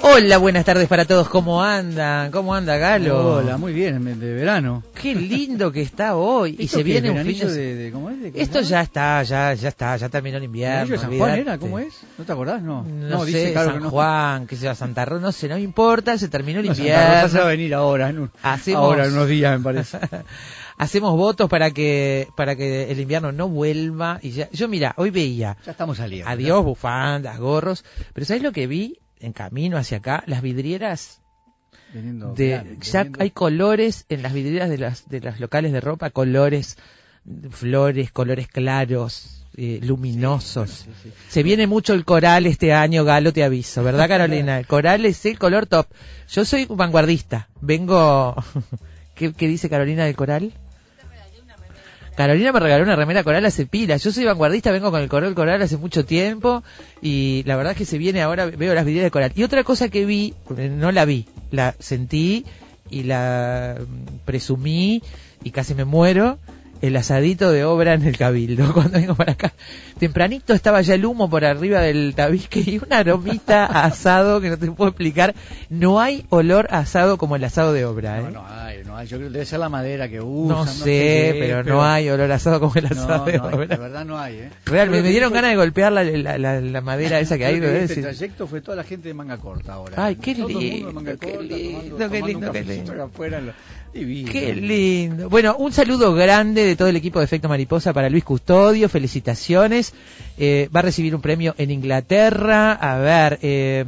Hola, buenas tardes para todos. ¿Cómo andan? ¿Cómo anda Galo? Hola, muy bien, de verano. Qué lindo que está hoy. y se viene un fin de... de, ¿cómo es? ¿De qué Esto es? ya está, ya, ya está, ya terminó el invierno. ¿De San Juan era? ¿Cómo es? ¿No te acordás? No, No, sé, dice claro San no. Juan, que sea Santa Rosa, no sé, no me importa, se terminó el No, Santa Rosa se va a invierno. venir ahora, en un- Hacemos- ahora en unos días me parece. Hacemos votos para que para que el invierno no vuelva y ya. Yo mira, hoy veía ya estamos saliendo. adiós bufandas, gorros, pero ¿sabes lo que vi en camino hacia acá? Las vidrieras de claro, ya hay colores en las vidrieras de las de los locales de ropa, colores flores, colores claros, eh, luminosos. Sí, sí. Se viene mucho el coral este año, Galo, te aviso, ¿verdad, Carolina? El coral es el color top. Yo soy vanguardista. Vengo. ¿Qué, qué dice Carolina del coral? Carolina me regaló una remera coral hace pila. Yo soy vanguardista, vengo con el color coral hace mucho tiempo y la verdad es que se viene ahora, veo las vidrieras de coral. Y otra cosa que vi, no la vi, la sentí y la mm, presumí y casi me muero, el asadito de obra en el cabildo cuando vengo para acá. Tempranito estaba ya el humo por arriba del tabique y una aromita a asado que no te puedo explicar. No hay olor a asado como el asado de obra, ¿eh? No, no hay, no. Yo creo que debe ser la madera que usan. No No, sé, pero, no hay olor asado como el No, asado de no hay, obra. de verdad no hay, ¿eh? Realmente, me dieron fue- ganas de golpear la, la, la- la madera esa que hay. que ¿no? este trayecto fue toda la gente de manga corta ahora. Ay, qué Todo el mundo de lindo, manga qué corta, lindo, tomando- qué lindo, qué lindo. acá afuera, lo- divino. Qué lindo. Bueno, un saludo grande de todo el equipo de Efecto Mariposa para Luis Custodio. Felicitaciones. Eh, va a recibir un premio en Inglaterra. A ver, eh,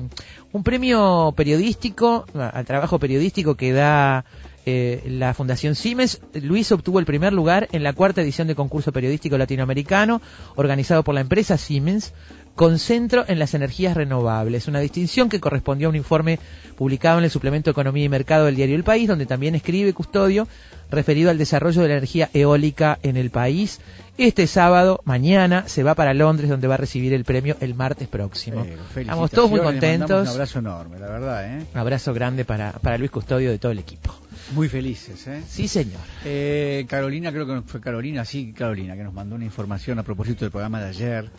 un premio periodístico, al trabajo periodístico que da eh, la Fundación Siemens. Luis obtuvo el primer lugar en la cuarta edición de concurso periodístico latinoamericano organizado por la empresa Siemens con centro en las energías renovables, una distinción que correspondió a un informe publicado en el suplemento Economía y Mercado del diario El País, donde también escribe Custodio, referido al desarrollo de la energía eólica en el país. Este sábado, mañana, se va para Londres, donde va a recibir el premio el martes próximo. Pero, Estamos todos muy le contentos. Un abrazo enorme, la verdad, ¿eh? Un abrazo grande para, para Luis Custodio de todo el equipo. Muy felices, ¿eh? Sí, señor. Eh, Carolina, creo que fue Carolina, sí, Carolina, que nos mandó una información a propósito del programa de ayer.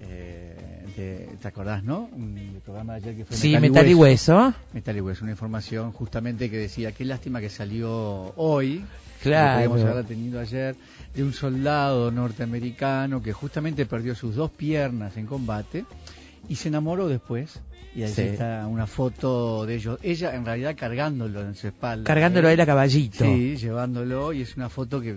Eh, de- ¿Te acordás, no? Un el programa de ayer que fue Sí, metal y hueso. Metal y Hueso, una información justamente que decía, qué lástima que salió hoy, Claro. que podríamos haberla tenido ayer, de un soldado norteamericano que justamente perdió sus dos piernas en combate y se enamoró después. Y ahí Sí. está una foto de ellos, ella en realidad cargándolo en su espalda. Cargándolo Él- él a caballito. Sí, llevándolo y es una foto que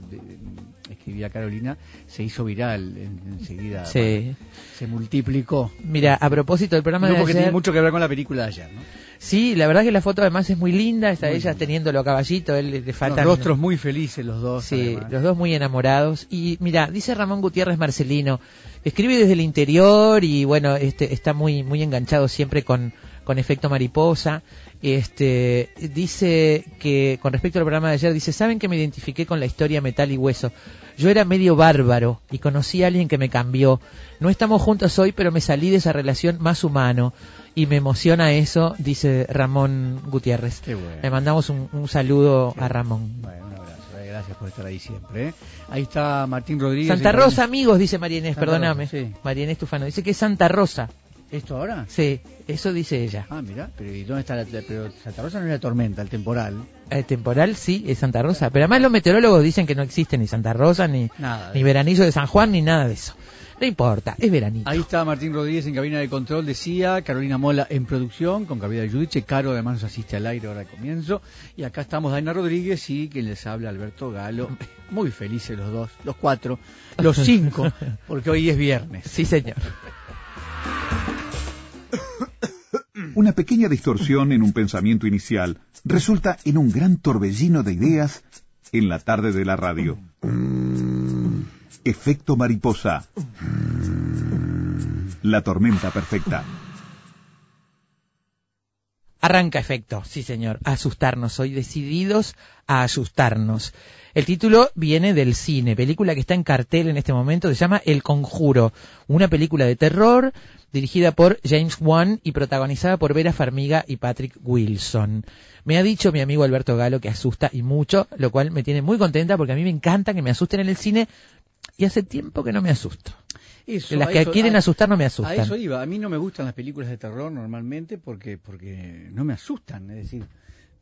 escribía Carolina, se hizo viral en- enseguida. Sí. bueno, se multiplicó. Mira, a propósito del programa No, de porque ayer... tiene mucho que ver con la película de ayer, ¿no? Sí, la verdad que la foto además es muy linda, está Muy ella teniéndolo a caballito, él le, faltan... rostros muy felices los dos. Sí, además. los dos muy enamorados. Y mira, dice Ramón Gutiérrez Marcelino, escribe desde el interior y bueno, este está muy muy enganchado siempre con, con efecto mariposa. Este dice que con respecto al programa de ayer dice, "Saben que me identifiqué con la historia Metal y Hueso. Yo era medio bárbaro y conocí a alguien que me cambió. No estamos juntos hoy, pero me salí de esa relación más humano y me emociona eso", dice Ramón Gutiérrez. Qué bueno. Le mandamos un, un saludo a Ramón. Bueno, un abrazo. eh, Gracias por estar ahí siempre. ¿eh? Ahí está Martín Rodríguez. Santa Rosa, amigos, dice María Inés, Santa perdóname. Rosa, sí. María Inés Tufano, dice que es Santa Rosa. ¿Esto ahora? Sí, eso dice ella. Ah, mira, pero ¿y dónde está la, pero Santa Rosa no es la tormenta, el temporal? El temporal sí es Santa Rosa, pero además los meteorólogos dicen que no existe ni Santa Rosa, ni, Nada. ni veranillo de San Juan, ni nada de eso. No importa, es veranito. Ahí está Martín Rodríguez en cabina de control, decía, Carolina Mola en producción, con de Judice, Caro además nos asiste al aire ahora al comienzo, y acá estamos Daina Rodríguez y quien les habla Alberto Galo, muy felices los dos, los cuatro, los cinco, porque hoy es viernes. Sí, señor. Una pequeña distorsión en un pensamiento inicial resulta en un gran torbellino de ideas en la tarde de la radio. Efecto mariposa. La tormenta perfecta. Arranca efecto, sí señor, asustarnos, hoy decididos a asustarnos. El título viene del cine, película que está en cartel en este momento, se llama El Conjuro, una película de terror dirigida por James Wan y protagonizada por Vera Farmiga y Patrick Wilson. Me ha dicho mi amigo Alberto Galo que asusta y mucho, lo cual me tiene muy contenta porque a mí me encanta que me asusten en el cine y hace tiempo que no me asusto. las que quieren asustar no me asustan. A eso iba. A mí no me gustan las películas de terror normalmente porque porque no me asustan. Es decir,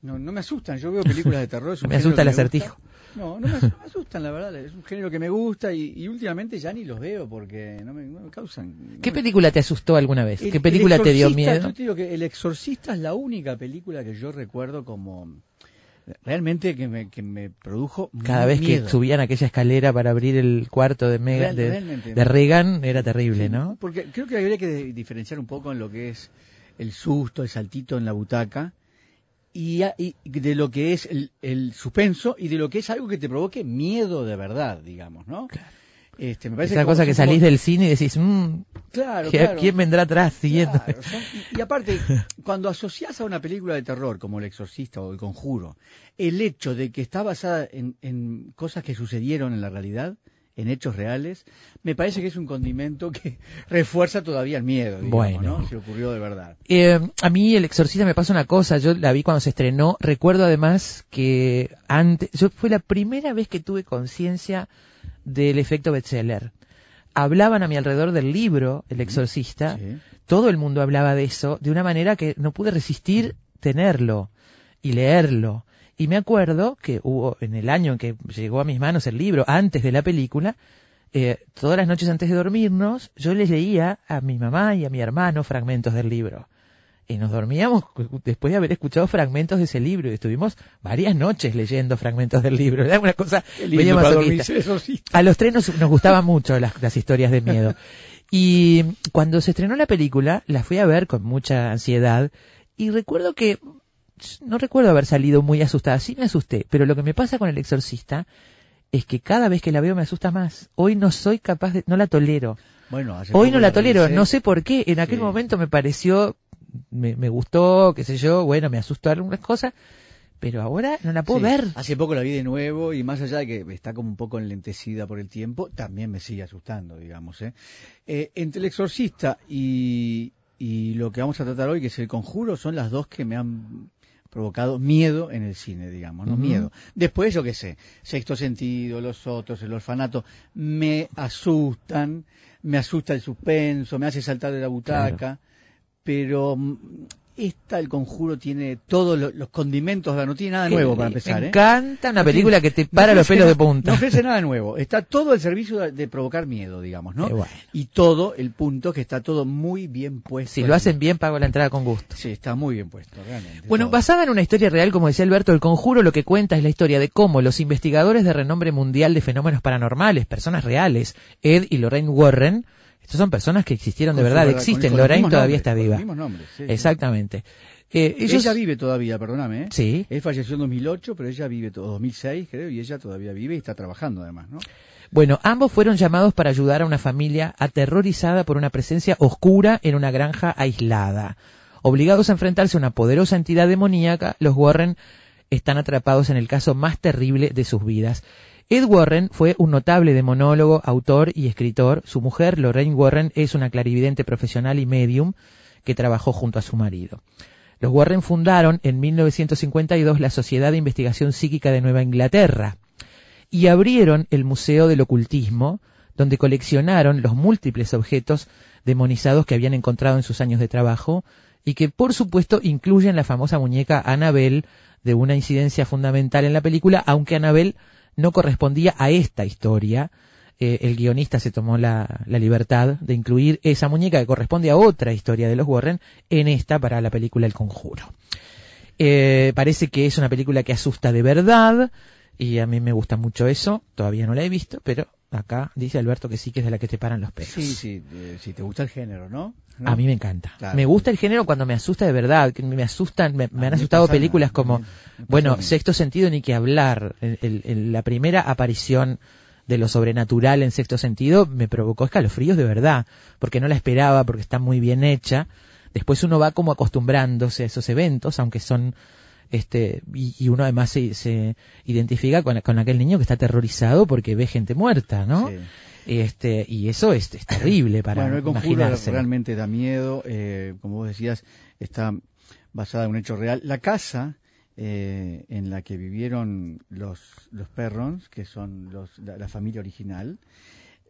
no, no me asustan. Yo veo películas de terror. me asusta el acertijo. No, no me, asustan, la verdad. Es un género que me gusta y, últimamente ya ni los veo porque no me, causan. ¿Qué película te asustó alguna vez? ¿Qué película te dio miedo? Yo te digo que El Exorcista es la única película que yo recuerdo como realmente que me, que me produjo cada vez que subían aquella escalera para abrir el cuarto de Mega, de, Reagan era terrible no porque creo que habría que diferenciar un poco en lo que es el susto el saltito en la butaca y, de lo que es el, suspenso y de lo que es algo que te provoque miedo de verdad, digamos, ¿no? Este, me parece Esa cosa que salís del cine y decís, mmm, claro, ¿quién vendrá atrás siguiendo? y, aparte, cuando asocias a una película de terror como El Exorcista o El Conjuro, el hecho de que está basada en, en cosas que sucedieron en la realidad, en hechos reales, me parece que es un condimento que refuerza todavía el miedo, digamos, bueno. ¿no? Si ocurrió de verdad. Eh, a mí El Exorcista me pasa una cosa, yo la vi cuando se estrenó, recuerdo además que antes, yo fue la primera vez que tuve conciencia del efecto bestseller. Hablaban a mi alrededor del libro El Exorcista, todo el mundo hablaba de eso, de una manera que no pude resistir tenerlo y leerlo. Y me acuerdo que hubo, en el año en que llegó a mis manos el libro, antes de la película, eh, todas las noches antes de dormirnos, yo les leía a mi mamá y a mi hermano fragmentos del libro. Y nos dormíamos después de haber escuchado fragmentos de ese libro. Y estuvimos varias noches leyendo fragmentos del libro. Era una cosa A los tres nos, gustaban mucho las, las historias de miedo. Y cuando se estrenó la película, la fui a ver con mucha ansiedad. Y recuerdo que no recuerdo haber salido muy asustada, sí me asusté, pero lo que me pasa con el exorcista es que cada vez que la veo me asusta más. Hoy no soy capaz de, no la tolero. Bueno, hoy no la, tolero, no sé por qué. En aquel momento me pareció, me, me, gustó, qué sé yo, bueno, me asustó algunas cosas, pero ahora no la puedo ver. Hace poco la vi de nuevo y más allá de que está como un poco enlentecida por el tiempo, también me sigue asustando, digamos. ¿eh? Eh, entre el exorcista y, y lo que vamos a tratar hoy, que es el conjuro, son las dos que me han provocado miedo en el cine, digamos, ¿no? Miedo. Después, yo qué sé, sexto sentido, los otros, el orfanato, me asustan, me asusta el suspenso, me hace saltar de la butaca, pero esta, el conjuro, tiene todos los, condimentos, no tiene nada nuevo para empezar. Me ¿eh? encanta una película que te para los pelos de punta. No ofrece nada nuevo. Está todo el servicio de, provocar miedo, digamos, ¿no? Y todo el punto que está todo muy bien puesto. Si lo hacen bien, pago la entrada con gusto. Sí, está muy bien puesto, realmente. Bueno, basada en una historia real, como decía Alberto, el conjuro lo que cuenta es la historia de cómo los investigadores de renombre mundial de fenómenos paranormales, personas reales, Ed y Lorraine Warren, estas son personas que existieron de verdad, existen. Lorraine todavía está viva. Exactamente. Eh, ella vive todavía, perdóname. ¿eh? Sí. Él falleció en 2008, pero ella vive todo 2006, creo, y ella todavía vive y está trabajando además, ¿no? Bueno, ambos fueron llamados para ayudar a una familia aterrorizada por una presencia oscura en una granja aislada. Obligados a enfrentarse a una poderosa entidad demoníaca, los Warren están atrapados en el caso más terrible de sus vidas. Ed Warren fue un notable demonólogo, autor y escritor. Su mujer, Lorraine Warren, es una clarividente profesional y medium que trabajó junto a su marido. Los Warren fundaron en 1952 la Sociedad de Investigación Psíquica de Nueva Inglaterra y abrieron el Museo del Ocultismo, donde coleccionaron los múltiples objetos demonizados que habían encontrado en sus años de trabajo y que por supuesto incluyen la famosa muñeca Annabelle de una incidencia fundamental en la película, aunque Annabelle no correspondía a esta historia. Eh, el guionista se tomó la, libertad de incluir esa muñeca que corresponde a otra historia de los Warren en esta para la película El Conjuro. Eh, parece que es una película que asusta de verdad y a mí me gusta mucho eso. Todavía no la he visto, pero acá dice Alberto que sí que es de la que te paran los pelos. Sí, sí, si te gusta el género, ¿no? A mí me encanta. Me gusta el género cuando me asusta de verdad. Me asustan, me, han asustado películas como, bueno, Sexto Sentido ni que hablar. la primera aparición de lo sobrenatural en Sexto Sentido me provocó escalofríos de verdad, porque no la esperaba, porque está muy bien hecha. Después uno va como acostumbrándose a esos eventos, aunque son este y, uno además se, se identifica con, con, aquel niño que está aterrorizado porque ve gente muerta, ¿no? Este, y eso es, terrible para bueno, el conjuro realmente da miedo, eh, como vos decías, está basada en un hecho real. La casa eh, en la que vivieron los, los perrons, que son los, la, familia original,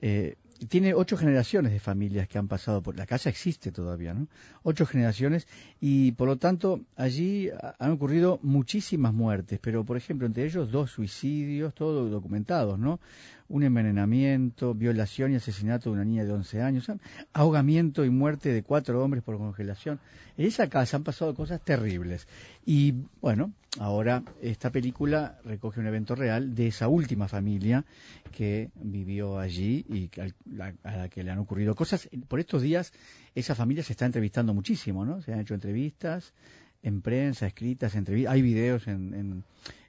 eh, tiene ocho generaciones de familias que han pasado por la casa existe todavía, ¿no? Ocho generaciones y por lo tanto allí han ocurrido muchísimas muertes, pero por ejemplo entre ellos dos suicidios, todos documentados, ¿no? Un envenenamiento, violación y asesinato de una niña de 11 años, ahogamiento y muerte de cuatro hombres por congelación. En esa casa han pasado cosas terribles. Y bueno, ahora esta película recoge un evento real de esa última familia que vivió allí y a la que le han ocurrido cosas. Por estos días esa familia se está entrevistando muchísimo, ¿no? Se han hecho entrevistas en prensa, escritas, entrevistas. Hay videos en en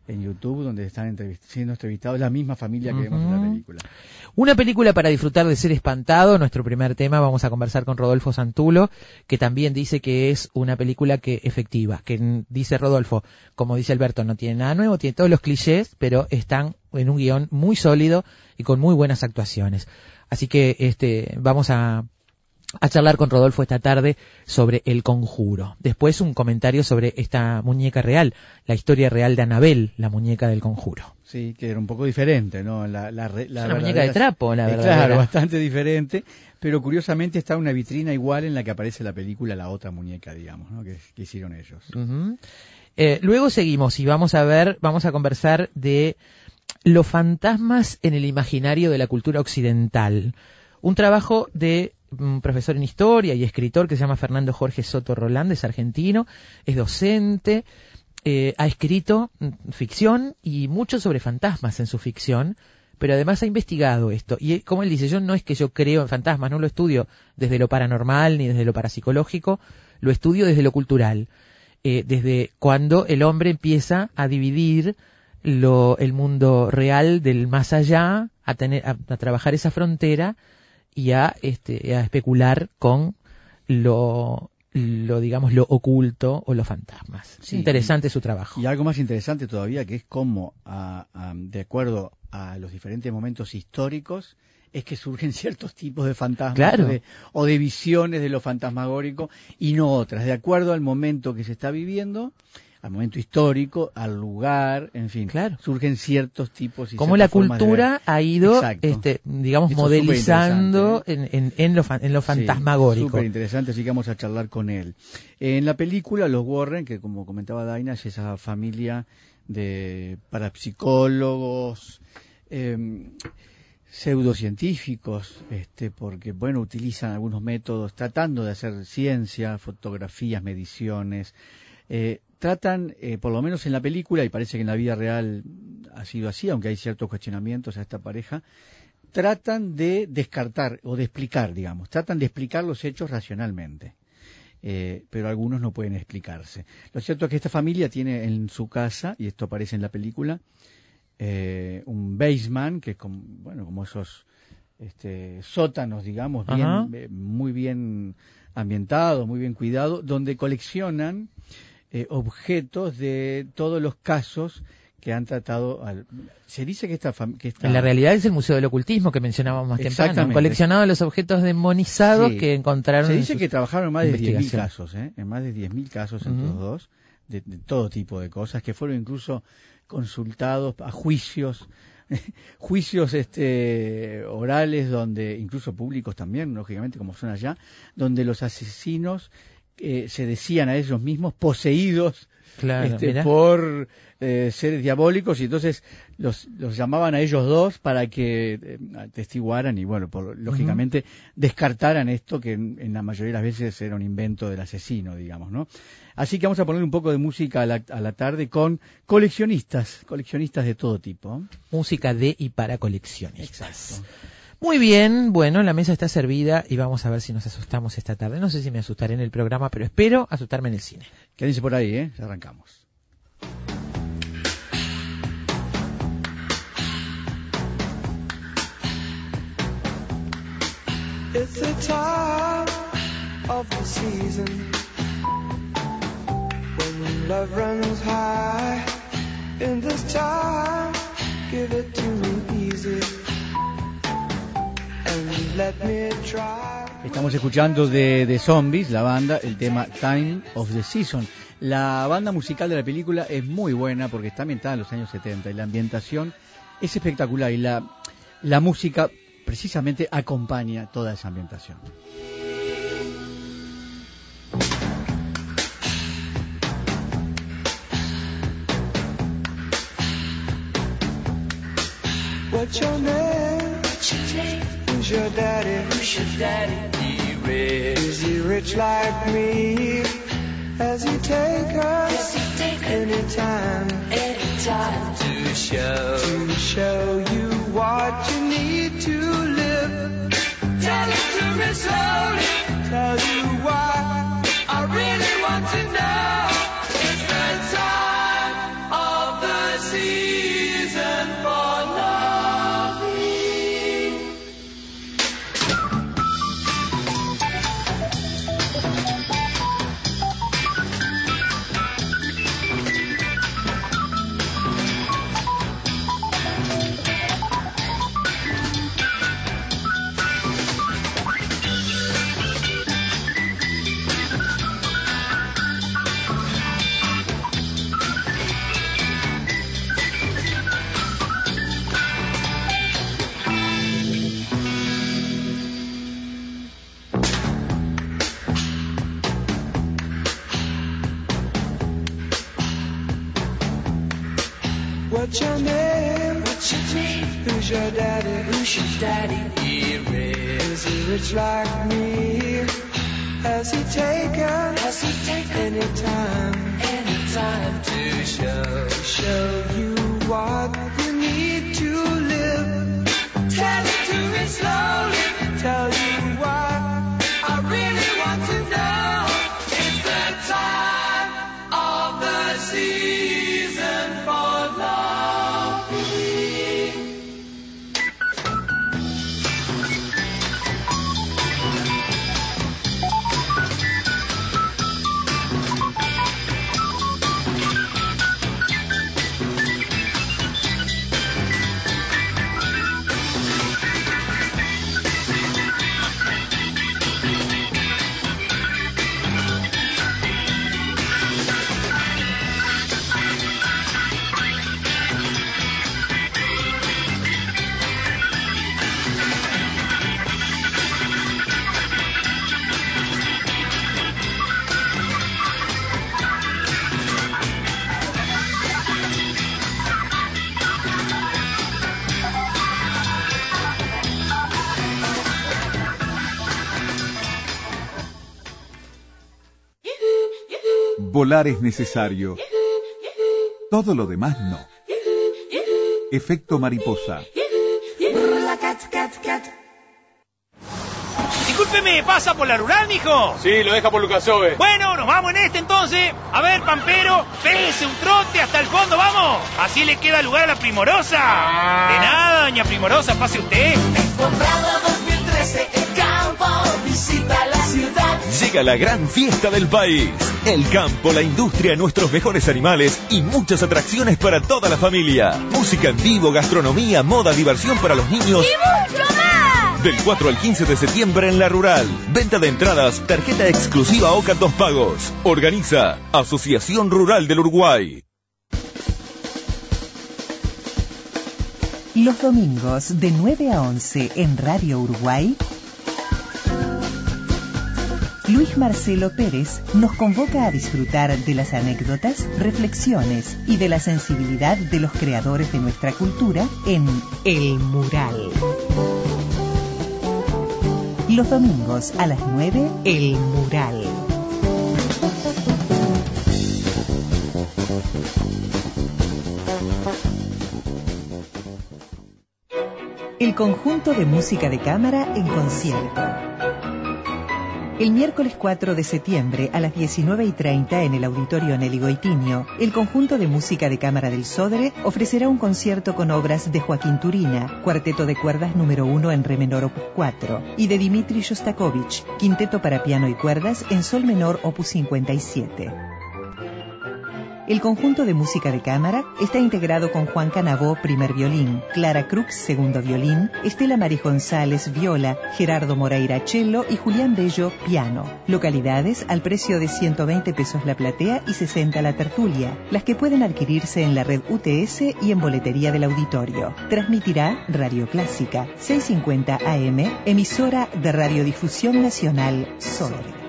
YouTube donde están siendo entrevistados la misma familia que vemos en la película. Una película para disfrutar de ser espantado, nuestro primer tema, vamos a conversar con Rodolfo Santulo, que también dice que es una película que efectiva, que dice Rodolfo, como dice Alberto, no tiene nada nuevo, tiene todos los clichés, pero están en un guion muy sólido y con muy buenas actuaciones. Así que este vamos a a charlar con Rodolfo esta tarde sobre el conjuro. Después un comentario sobre esta muñeca real, la historia real de Anabel, la muñeca del conjuro. Sí, que era un poco diferente, ¿no? La, la, muñeca de trapo, la verdad. Claro, bastante diferente, pero curiosamente está una vitrina igual en la que aparece la película, la otra muñeca, digamos, ¿no? que, hicieron ellos. Eh, luego seguimos y vamos a ver, vamos a conversar de los fantasmas en el imaginario de la cultura occidental. Un trabajo de un profesor en historia y escritor que se llama Fernando Jorge Soto Roland, es argentino, es docente, eh, ha escrito ficción y mucho sobre fantasmas en su ficción, pero además ha investigado esto. Y como él dice, yo no es que yo creo en fantasmas, no lo estudio desde lo paranormal ni desde lo parapsicológico, lo estudio desde lo cultural, eh, desde cuando el hombre empieza a dividir lo, el mundo real del más allá, a, tener, a trabajar esa frontera y a, este, a especular con lo, lo digamos lo oculto o los fantasmas. interesante su trabajo. Y algo más interesante todavía que es cómo, de acuerdo a los diferentes momentos históricos, es que surgen ciertos tipos de fantasmas o, de, visiones de lo fantasmagórico y no otras, de acuerdo al momento que se está viviendo al momento histórico, al lugar, en fin, claro. surgen ciertos tipos y Como la cultura ha ido, este, digamos, modelizando en, en, lo, en lo fantasmagórico. Súper interesante, así que vamos a charlar con él. En la película, los Warren, que como comentaba Daina, es esa familia de parapsicólogos, eh, pseudocientíficos, este, porque bueno, utilizan algunos métodos tratando de hacer ciencia, fotografías, mediciones, eh, tratan, eh, por lo menos en la película, y parece que en la vida real ha sido así, aunque hay ciertos cuestionamientos a esta pareja, tratan de descartar o de explicar, digamos, tratan de explicar los hechos racionalmente. Eh, pero algunos no pueden explicarse. Lo cierto es que esta familia tiene en su casa, y esto aparece en la película, eh, un basement, que es como, bueno, como esos este, sótanos, digamos, bien, muy bien ambientados, muy bien cuidados, donde coleccionan eh, objetos de todos los casos que han tratado. Se dice que esta, que En la realidad es el Museo del Ocultismo que mencionábamos más temprano. Han coleccionado los objetos demonizados que encontraron. Se dice que trabajaron en más de 10.000 casos, ¿eh? en más de 10.000 casos entre los dos, de, todo tipo de cosas, que fueron incluso consultados a juicios juicios este orales donde incluso públicos también lógicamente como son allá donde los asesinos eh, se decían a ellos mismos poseídos este, por eh, seres diabólicos y entonces los, los, llamaban a ellos dos para que eh, atestiguaran y bueno, por, lógicamente descartaran esto que en, la mayoría de las veces era un invento del asesino, digamos, ¿no? Así que vamos a poner un poco de música a la, a la tarde con coleccionistas, coleccionistas de todo tipo. Música de y para coleccionistas. Muy bien, bueno, la mesa está servida y vamos a ver si nos asustamos esta tarde. No sé si me asustaré en el programa, pero espero asustarme en el cine. Quédense por ahí, ¿eh? Ya arrancamos. It's the time of the season love runs high in this time. Give it to me easy Estamos escuchando de, de Zombies, la banda, el tema Time of the Season. La banda musical de la película es muy buena porque está ambientada en los años 70 y la ambientación es espectacular y la, la música precisamente acompaña toda esa ambientación. Your daddy? He rich. Is he rich like me? Has he take us anytime? Anytime to show to show you what you need to live. Tell it to me slowly. Tell you why Es necesario. Todo lo demás no. Efecto mariposa. Discúlpeme, ¿pasa por la rural, mijo? Sí, lo deja por Lucasove. Bueno, nos vamos en este entonces. A ver, Pampero, pégese un trote hasta el fondo, vamos. Así le queda lugar a la Primorosa. De nada, doña Primorosa, pase usted. Temporada 2013, ciudad. Llega la gran fiesta del país. El campo, la industria, nuestros mejores animales y muchas atracciones para toda la familia. Música en vivo, gastronomía, moda, diversión para los niños. Del 4 al 15 de septiembre en La Rural. Venta de entradas, tarjeta exclusiva OCA dos pagos. Organiza Asociación Rural del Uruguay. Los domingos de 9 a 11 en Radio Uruguay, Luis Marcelo Pérez nos convoca a disfrutar de las anécdotas, reflexiones y de la sensibilidad de los creadores de nuestra cultura en El Mural. Los domingos a las 9, El Mural. El conjunto de música de cámara en concierto. El miércoles 4 de septiembre a las 19 y 30 en el Auditorio Nelly el conjunto de música de cámara del Sodre ofrecerá un concierto con obras de Joaquín Turina, cuarteto de cuerdas número 1 en re menor opus 4, y de Dmitri Shostakovich, quinteto para piano y cuerdas en sol menor opus 57. El conjunto de música de cámara está integrado con Juan Canabó, primer violín, Clara Crux, segundo violín, Estela Mari González, viola, Gerardo Moreira, cello y Julián Bello, piano. Localidades al precio de 120 pesos la platea y 60 la tertulia, las que pueden adquirirse en la red UTS y en boletería del auditorio. Transmitirá Radio Clásica, 650 AM, emisora de Radiodifusión Nacional, Sol.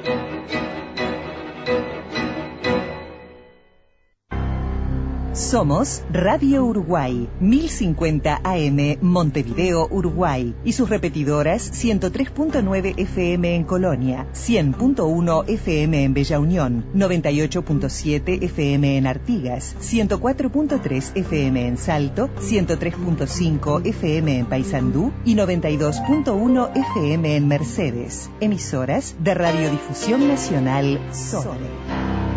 Somos Radio Uruguay, 1050 AM Montevideo, Uruguay y sus repetidoras 103.9 FM en Colonia, 100.1 FM en Bella Unión, 98.7 FM en Artigas, 104.3 FM en Salto, 103.5 FM en Paysandú y 92.1 FM en Mercedes. Emisoras de Radiodifusión Nacional Sole.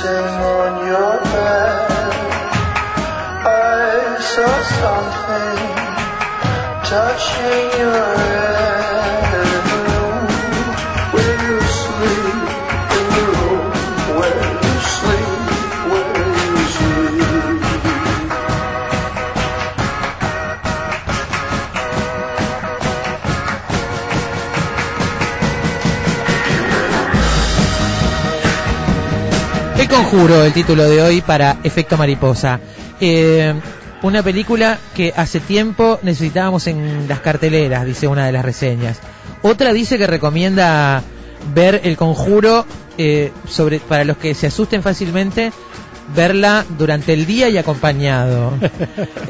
Sitting on your bed. I saw something touching your head Conjuro, el título de hoy para Efecto Mariposa. Eh, una película que hace tiempo necesitábamos en las carteleras, dice una de las reseñas. Otra dice que recomienda ver El Conjuro eh, sobre para los que se asusten fácilmente verla durante el día y acompañado.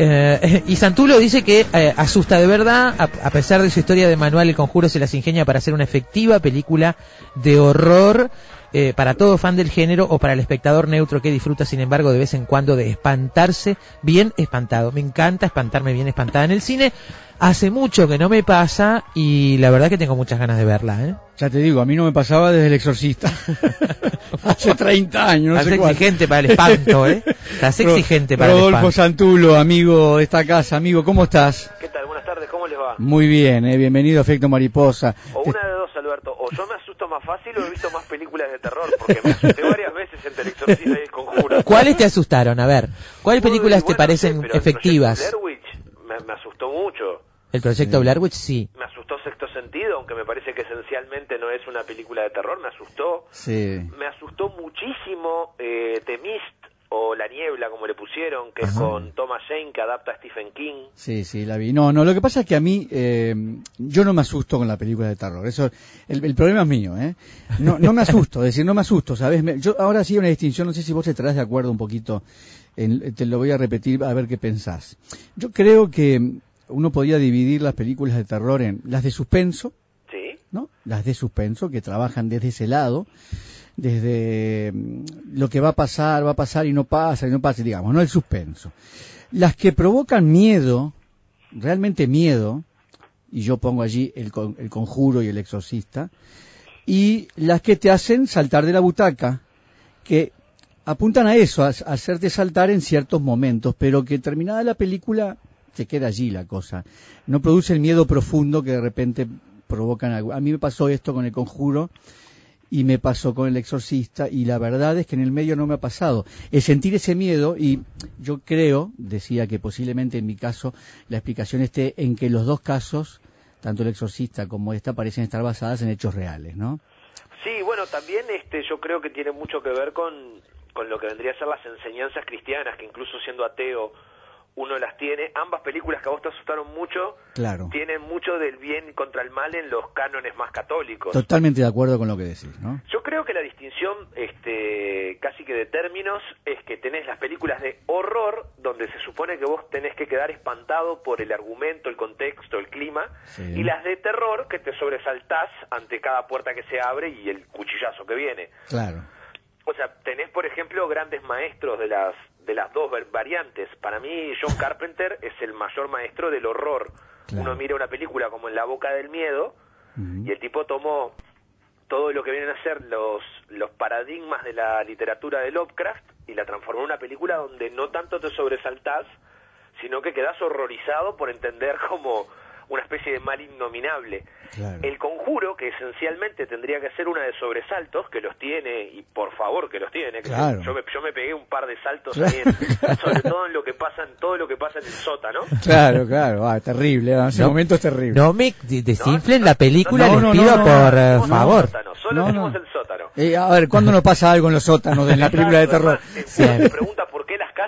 Eh, y Santulo dice que eh, asusta de verdad, a, a pesar de su historia de manual, El Conjuro se las ingenia para hacer una efectiva película de horror eh, para todo fan del género o para el espectador neutro que disfruta, sin embargo, de vez en cuando de espantarse bien espantado. Me encanta espantarme bien espantada en el cine. Hace mucho que no me pasa y la verdad que tengo muchas ganas de verla. ¿eh? Ya te digo, a mí no me pasaba desde el exorcista. Hace 30 años. No Estás exigente para el espanto, ¿eh? Estás exigente para el Rodolfo espanto. Santulo, amigo de esta casa, amigo, ¿cómo estás? ¿Qué tal? Buenas tardes, ¿cómo les va? Muy bien, eh, bienvenido a Efecto Mariposa. O Te- una de dos, Alberto, o yo me asusto más fácil o he visto más películas de terror, porque me asusté varias veces entre el exorcista y el conjuro. ¿Cuáles te asustaron? A ver, ¿cuáles Muy películas te bueno, parecen sí, pero el efectivas? proyecto Blair Witch me, me asustó mucho. El proyecto Blair Witch sí. Me asustó Sexto Sentido, aunque me parece que esencialmente no es una película de terror, me asustó. Sí. Me asustó muchísimo eh, The Mist, o La Niebla, como le pusieron, que es con Thomas Jane, que adapta a Stephen King. Sí, sí, la vi. No, no, lo que pasa es que a mí, eh, yo no me asusto con la película de terror. Eso, el, el problema es mío, ¿eh? No, no me asusto, es decir, no me asusto, ¿sabes? Me- yo ahora sí una distinción, no sé si vos estarás de acuerdo un poquito, en- te lo voy a repetir a ver qué pensás. Yo creo que uno podía dividir las películas de terror en las de suspenso, Sí. ¿no? Las de suspenso, que trabajan desde ese lado, desde mm, lo que va a pasar, va a pasar y no pasa, y no pasa, digamos, no el suspenso. Las que provocan miedo, realmente miedo, y yo pongo allí el, el conjuro y el exorcista, y las que te hacen saltar de la butaca, que apuntan a eso, a, a hacerte saltar en ciertos momentos, pero que terminada la película se queda allí la cosa. No produce el miedo profundo que de repente provocan algo. A mí me pasó esto con el conjuro y me pasó con el exorcista y la verdad es que en el medio no me ha pasado. El sentir ese miedo y yo creo, decía que posiblemente en mi caso la explicación esté en que los dos casos, tanto el exorcista como esta, parecen estar basadas en hechos reales, ¿no? Sí, bueno, también este, yo creo que tiene mucho que ver con, con lo que vendría a ser las enseñanzas cristianas, que incluso siendo ateo uno las tiene. Ambas películas que a vos te asustaron mucho Claro. tienen mucho del bien contra el mal en los cánones más católicos. Totalmente de acuerdo con lo que decís, ¿no? Yo creo que la distinción, este, casi que de términos, es que tenés las películas de horror, donde se supone que vos tenés que quedar espantado por el argumento, el contexto, el clima, Sí. y las de terror, que te sobresaltás ante cada puerta que se abre y el cuchillazo que viene. Claro. O sea, tenés, por ejemplo, grandes maestros de las de las dos var- variantes. Para mí, John Carpenter es el mayor maestro del horror. Claro. Uno mira una película como En la boca del miedo y el tipo tomó todo lo que vienen a ser los, los paradigmas de la literatura de Lovecraft y la transformó en una película donde no tanto te sobresaltás, sino que quedás horrorizado por entender como una especie de mal innominable. Claro. El conjuro, que esencialmente tendría que ser una de sobresaltos, que los tiene, y por favor que los tiene, que Claro. yo, me, yo me pegué un par de saltos Claro. ahí, en- sobre todo en lo que pasa en todo lo que pasa en el sótano. Claro, claro. Ah, terrible. ¿no? Ese No. momento es terrible. No me de- desinflen la película, no, les no, pido no, no, por no, no, favor. Sótano, solo No, tenemos no. el sótano. Eh, a ver, ¿cuándo nos pasa algo en los sótanos en la película de terror? además, se pregunta por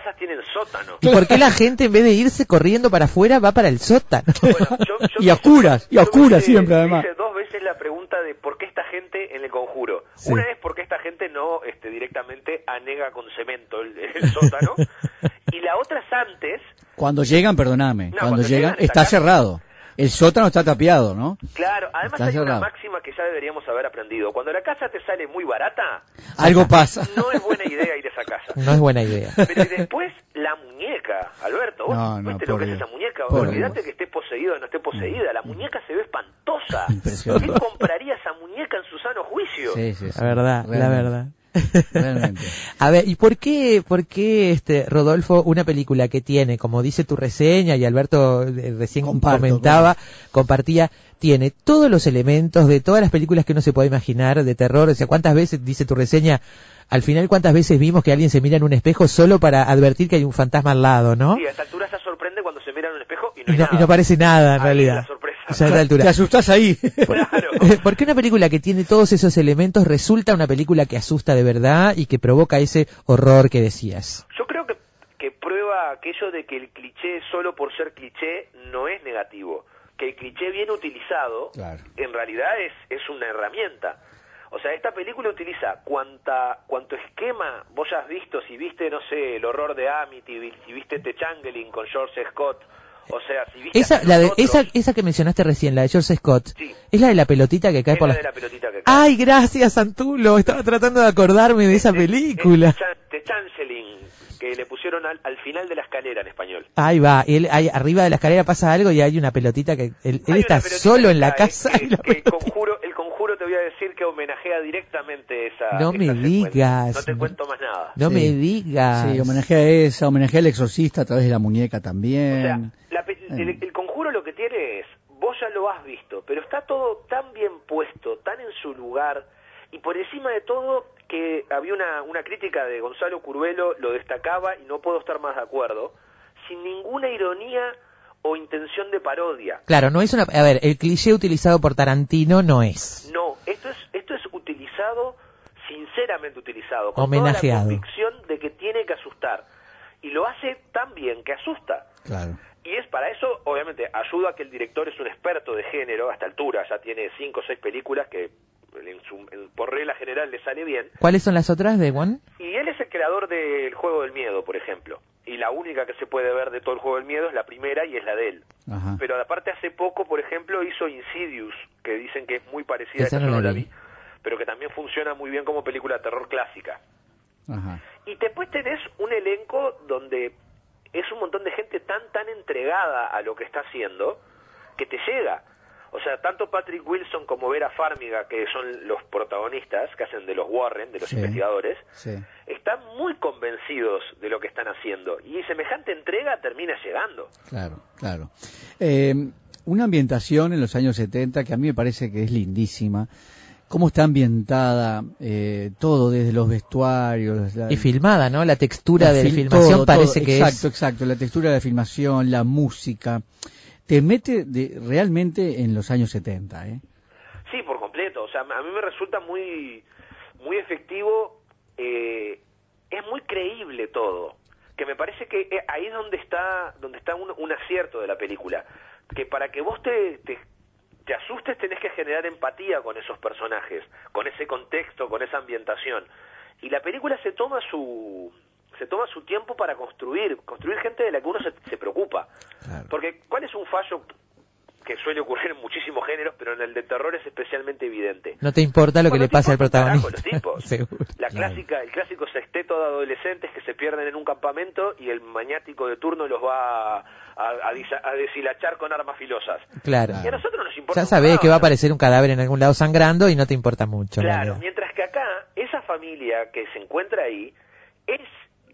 casas tienen sótano. ¿Y por qué la gente en vez de irse corriendo para afuera va para el sótano? Bueno, yo- yo Y a oscuras, y a oscuras siempre, además. hice dos veces la pregunta de por qué esta gente en el conjuro. Sí. Una es por qué esta gente no este, directamente anega con cemento el, el sótano. y la otra es antes, Cuando llegan, perdóname, No, cuando, cuando llegan, llegan está cerrado. El sótano está tapiado, ¿no? claro, además Está hay una máxima que ya deberíamos haber aprendido. Cuando la casa te sale muy barata, Algo pasa. no es buena idea ir a esa casa. No es buena idea. Pero después la muñeca, Alberto, ¿vos No, no, viste lo que es Dios. esa muñeca? Por Olvídate Dios. que esté poseída o no esté poseída, la muñeca se ve espantosa. Impresionante. ¿Quién compraría esa muñeca en su sano juicio? Sí, sí, sí. La verdad, la verdad. Realmente. A ver, ¿y por qué, por qué este, Rodolfo, una película que tiene, como dice tu reseña y Alberto eh, recién Comparto, comentaba, compartía, tiene todos los elementos de todas las películas que uno se puede imaginar de terror? O sea, ¿cuántas veces, dice tu reseña, al final cuántas veces vimos que alguien se mira en un espejo solo para advertir que hay un fantasma al lado, ¿no? Sí, a esta altura se sorprende cuando se mira en un espejo y no Y hay nada. y no parece nada en Ahí realidad. la sea, a esta altura. Te asustás ahí. Claro. ¿Por qué una película que tiene todos esos elementos resulta una película que asusta de verdad y que provoca ese horror que decías? Yo creo que, que prueba aquello de que el cliché solo por ser cliché no es negativo. Que el cliché bien utilizado Claro. en realidad es, es una herramienta. O sea, esta película utiliza cuanta, cuanto esquema vos ya has visto, si viste, no sé, el horror de Amityville, si viste The Changeling con George Scott, o sea, si viste... Esa, a la de, esa, esa que mencionaste recién, la de George Scott, Sí. es la de la pelotita que cae es por la la... de la pelotita que cae. Ay, gracias, Santulo. Estaba tratando de acordarme de esa Es- película. es Chan- The Changeling, que le pusieron al, al final de la escalera en español. Ahí va. Él, ahí, arriba de la escalera pasa algo y hay una pelotita que... Él, él está solo en la cae, casa que- y la que el conjuro, el conjuro te voy a decir que homenajea directamente esa. No esa me secuencia. digas. No te cuento más nada. No Sí. me digas. Sí, homenajea a esa, homenajea al exorcista a través de la muñeca O sea, también. La pe- el, el conjuro lo que tiene es, vos ya lo has visto, pero está todo tan bien puesto, tan en su lugar, y por encima de todo, que había una, una crítica de Gonzalo Curvelo, lo destacaba y no puedo estar más de acuerdo, sin ninguna ironía o intención de parodia. Claro, no es una... A ver, el cliché utilizado por Tarantino no es. No, esto es, esto es utilizado, sinceramente utilizado, con Homenajeado. toda la convicción de que tiene que asustar. Y lo hace tan bien que asusta. Claro. Y es para eso, obviamente, ayuda a que el director es un experto de género a esta altura, ya tiene cinco o seis películas que en su- en- por regla general le sale bien. ¿Cuáles son las otras de Juan? Y él es el creador del Juego del Miedo, por ejemplo. Y la única que se puede ver de todo el Juego del Miedo es la primera y es la de él. Ajá. Pero aparte hace poco, por ejemplo, hizo Insidious, que dicen que es muy parecida, Esa esta no la vi, pero que también funciona muy bien como película de terror clásica. Ajá. Y después tenés un elenco donde es un montón de gente tan, tan entregada a lo que está haciendo que te llega. O sea, tanto Patrick Wilson como Vera Farmiga, que son los protagonistas que hacen de los Warren, de los Sí. investigadores, Sí. están muy convencidos de lo que están haciendo. Y semejante entrega termina llegando. Claro, claro. Eh, una ambientación en los años 70 que a mí me parece que es lindísima. Cómo está ambientada eh, todo, desde los vestuarios. la- Y filmada, ¿no? La textura la de la fil- filmación todo, parece todo. que exacto, es... Exacto, la textura de la filmación, la música. Te mete de, realmente en los años 70, ¿eh? Sí, por completo. O sea, a mí me resulta muy, muy efectivo. eh, es muy creíble todo. que me parece que eh, ahí es donde está, donde está un, un acierto de la película. Que para que vos te, te, te asustes tenés que generar empatía con esos personajes, con ese contexto, con esa ambientación. Y la película se toma su se toma su tiempo para construir, construir gente de la que uno se, se preocupa. Porque ¿cuál es un fallo que suele ocurrir en muchísimos géneros, pero en el de terror es especialmente evidente? No te importa lo que le pase al protagonista. los tipos. Seguro. La clásica, el clásico sexteto de adolescentes que se pierden en un campamento y el maniático de turno los va a, a- a deshilachar con armas filosas. Claro. Y a nosotros nos importa Ya sabés que va a aparecer un cadáver en algún lado sangrando y no te importa mucho. Claro, mientras que acá, esa familia que se encuentra ahí es,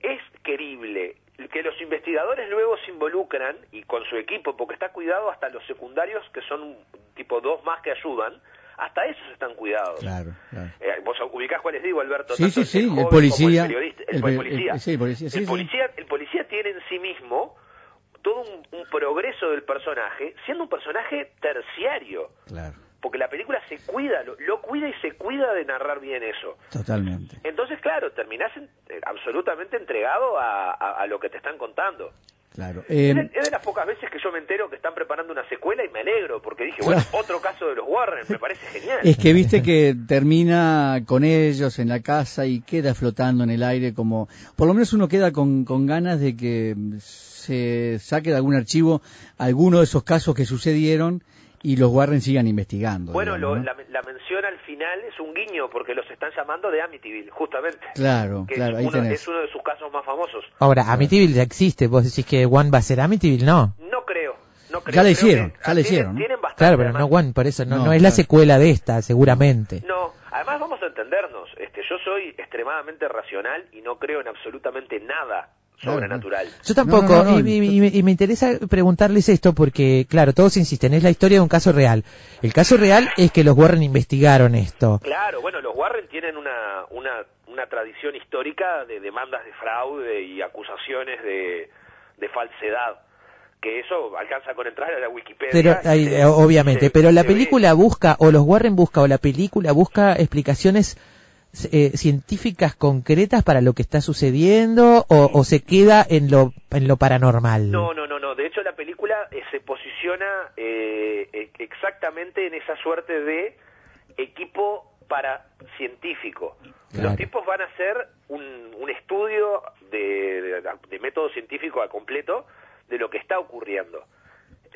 es querible. Que los investigadores luego se involucran y con su equipo, porque está cuidado hasta los secundarios, que son tipo dos más que ayudan, hasta esos están cuidados. Claro, claro. Eh, vos ubicás cuáles digo, Alberto. Sí, Tanto sí, sí, el joven policía, El, periodista, el, el- policía. el- sí, el policía, sí, el sí. policía, el policía tiene en sí mismo todo un, un progreso del personaje, siendo un personaje terciario. Claro, Porque la película se cuida, lo, lo cuida y se cuida de narrar bien eso. totalmente. Entonces, claro, terminás en- eh, absolutamente entregado a, a- a lo que te están contando. Claro. es, Eh, de, es de las pocas veces que yo me entero que están preparando una secuela y me alegro, porque dije, bueno, otro caso de los Warren, me parece genial. Es que viste que termina con ellos en la casa y queda flotando en el aire como, por lo menos uno queda con, con ganas de que se saque de algún archivo alguno de esos casos que sucedieron y los Warren sigan investigando. Bueno, digamos, lo- ¿no? la, la mención al final es un guiño, porque los están llamando de Amityville, justamente. Claro, que claro, es, ahí uno, tenés. es uno de sus casos más famosos. Ahora, Amityville ya existe. Vos decís que One va a ser Amityville, no. No creo, no creo. Ya la Creo hicieron, que- ya la tienen- hicieron, ¿no? tienen bastante, Claro, pero no además. One, por eso no, No, no es la claro. secuela de esta, seguramente. No, además vamos a entendernos. Este, yo soy extremadamente racional y no creo en absolutamente nada sobrenatural. Yo tampoco, No, no, no, y, y- y me- y me interesa preguntarles esto porque, claro, todos insisten, es la historia de un caso real. El caso real es que los Warren investigaron esto. Claro, bueno, los Warren tienen una, una, una tradición histórica de demandas de fraude y acusaciones de, de falsedad. Que eso alcanza con entrar a la Wikipedia. Pero, y ahí, se- obviamente, se- pero la ve. película busca, o los Warren busca, o la película busca explicaciones eh, científicas concretas para lo que está sucediendo, o, o se queda en lo, en lo paranormal. No, no, no, no. De hecho, la película eh, se posiciona eh, e- exactamente en esa suerte de equipo para científico. Claro. Los tipos van a hacer un, un estudio de, de- de método científico a completo de lo que está ocurriendo.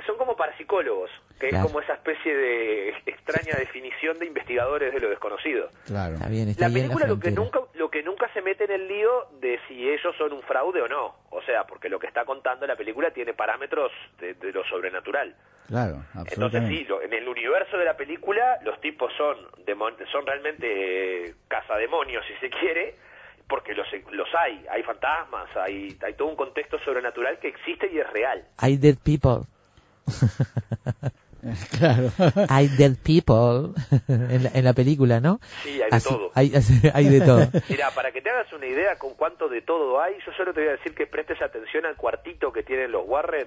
Son como parapsicólogos, que Claro. es como esa especie de extraña definición de investigadores de lo desconocido. Claro. Está bien, está La bien película la lo que nunca lo que nunca se mete en el lío de si ellos son un fraude o no, o sea, porque lo que está contando la película tiene parámetros de, de lo sobrenatural. Claro, Entonces sí, lo- en el universo de la película los tipos son demon- son realmente eh, cazademonios si se quiere, porque los los hay, hay fantasmas, hay hay todo un contexto sobrenatural que existe y es real. I dead people. Claro. I dead people. en, la, en la película, ¿no? Sí, hay de Así- todo. Hay, hay de todo. Mira, para que te hagas una idea con cuánto de todo hay, yo solo te voy a decir que prestes atención al cuartito que tienen los Warren,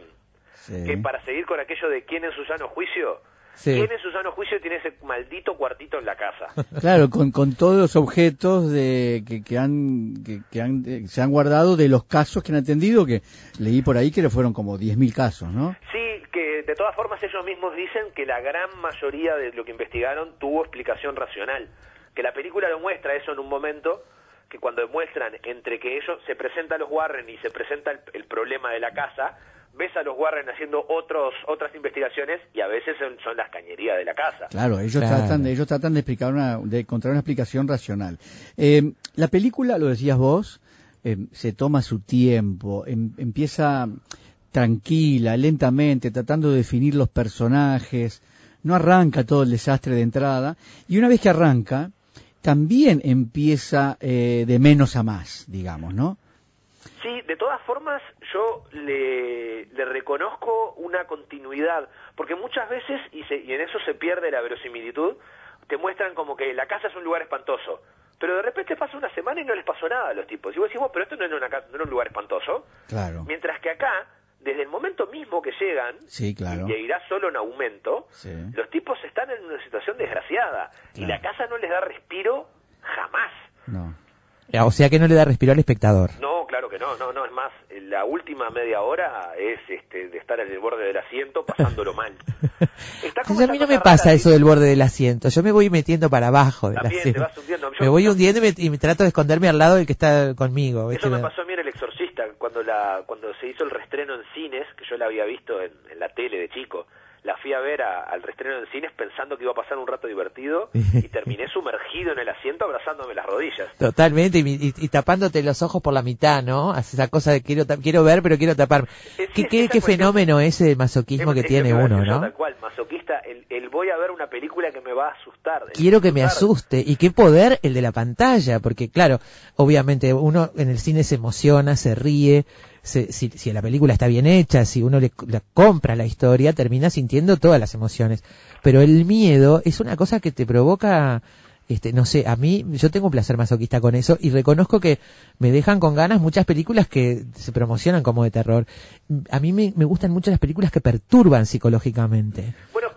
Sí. que para seguir con aquello de quién en su sano juicio, Sí. quién en su sano juicio tiene ese maldito cuartito en la casa. Claro, con, con todos los objetos de, que, que han, que, que han, eh, se han guardado de los casos que han atendido, que leí por ahí que fueron como 10.000 casos, ¿no? Sí, que de todas formas ellos mismos dicen que la gran mayoría de lo que investigaron tuvo explicación racional. Que la película lo muestra eso en un momento, que cuando demuestran entre que ellos se presenta a los Warren y se presenta el, el problema de la casa, ves a los Warren haciendo otros otras investigaciones y a veces son, son las cañerías de la casa. Claro, ellos Claro. tratan de, ellos tratan de explicar una, de encontrar una explicación racional. Eh, la película, lo decías vos, eh, se toma su tiempo, em- empieza tranquila, lentamente, tratando de definir los personajes, no arranca todo el desastre de entrada, y una vez que arranca, también empieza eh, de menos a más, digamos, ¿no? Sí, de todas formas yo le, le reconozco una continuidad, porque muchas veces, y, se- y en eso se pierde la verosimilitud, te muestran como que la casa es un lugar espantoso, pero de repente pasa una semana y no les pasó nada a los tipos. Y vos decís, "Bueno, pero esto no era, una no era un lugar espantoso, Claro. mientras que acá, desde el momento mismo que llegan, Sí, claro. y irá solo en aumento, Sí. los tipos están en una situación desgraciada, y la casa no les da respiro jamás. No. O sea que no le da respiro al espectador. No, claro que no, no, no, es más, la última media hora es este, de estar en el borde del asiento pasándolo mal. A mí no me pasa eso del borde del asiento. Yo me voy metiendo para abajo del También te asiento. vas hundiendo. Yo- Me voy hundiendo y me, y me trato de esconderme al lado del que está conmigo. Eso me pasó a mí cuando la cuando se hizo el restreno en cines, que yo la había visto en, en la tele de chico. La fui a ver a- al restreno en cines pensando que iba a pasar un rato divertido y terminé sumergido en el asiento abrazándome las rodillas. Totalmente, y, y- y tapándote los ojos por la mitad, ¿no? Haces esa cosa de quiero, quiero ver, pero quiero taparme. Es- ¿Qué, es qué, qué fenómeno ese de masoquismo Es- que tiene uno, ¿no? Tal cual, masoquista, el, el voy a ver una película que me va a asustar. Quiero que me asuste. Y qué poder el de la pantalla, porque claro, obviamente uno en el cine se emociona, se ríe, se- si, si la película está bien hecha, si uno le, compra la historia, termina sintiendo todas las emociones. Pero el miedo es una cosa que te provoca, este, no sé, a mí, yo tengo un placer masoquista con eso y reconozco que me dejan con ganas muchas películas que se promocionan como de terror. A mí me, me gustan mucho las películas que perturban psicológicamente.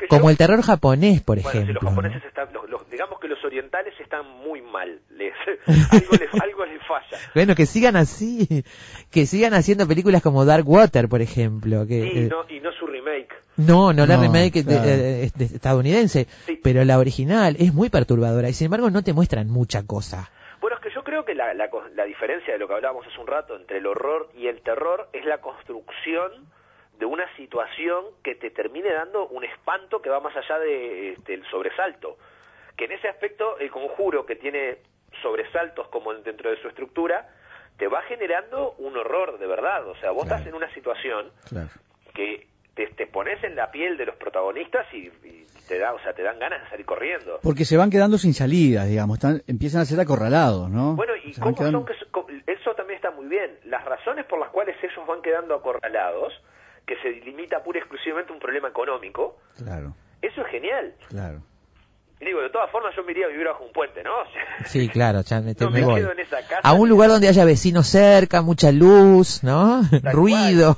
Como yo- el terror japonés, por Bueno, si ejemplo. los ¿no? japoneses están, los- los- digamos que los orientales están muy mal. Les, algo, les, algo les falla. Bueno, que sigan así, que sigan haciendo películas como Dark Water, por ejemplo. Que, Y eh, no, y no su remake. no, no la No, remake de- claro. eh, de- estadounidense, Sí. pero la original es muy perturbadora y sin embargo no te muestran mucha cosa. Bueno, es que yo creo que la, la, co- la diferencia de lo que hablábamos hace un rato entre el horror y el terror es la construcción de una situación que te termine dando un espanto que va más allá de, este, el sobresalto. Que en ese aspecto el conjuro que tiene sobresaltos como dentro de su estructura te va generando un horror de verdad. O sea, vos Claro. estás en una situación Claro. que te, te pones en la piel de los protagonistas y, y te da, o sea, te dan ganas de salir corriendo. Porque se van quedando sin salidas, digamos, están, empiezan a ser acorralados, ¿no? Bueno, ¿y cómo quedando- son que eso también está muy bien? Las razones por las cuales ellos van quedando acorralados, que se limita pura y exclusivamente a un problema económico, Claro, eso es genial. claro. Digo, de todas formas yo me iría a vivir bajo un puente, ¿no? O sea, Sí, claro, ya me, no me voy. quedo en esa casa. A un lugar donde haya vecinos cerca, mucha luz, ¿no? Tal Ruido.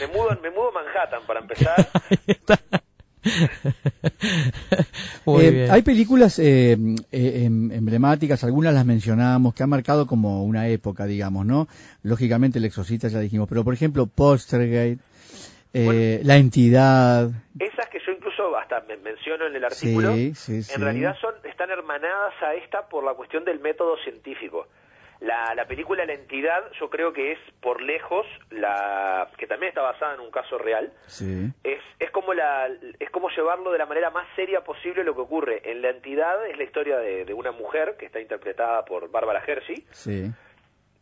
Me mudo, me mudo a Manhattan para empezar. Ahí está. Muy Eh, bien. Hay películas eh, eh, em- emblemáticas, algunas las mencionamos, que han marcado como una época, digamos, ¿no? Lógicamente el exorcista ya dijimos, pero por ejemplo Postergate, eh, La Entidad, Esas que yo incluso hasta me menciono en el artículo, sí, sí, sí. en realidad son están hermanadas a esta por la cuestión del método científico. La, la película La Entidad yo creo que es por lejos la que también está basada en un caso real. Sí, Es, es como la es como llevarlo de la manera más seria posible lo que ocurre. En La Entidad es la historia de, de una mujer que está interpretada por Bárbara Hershey sí,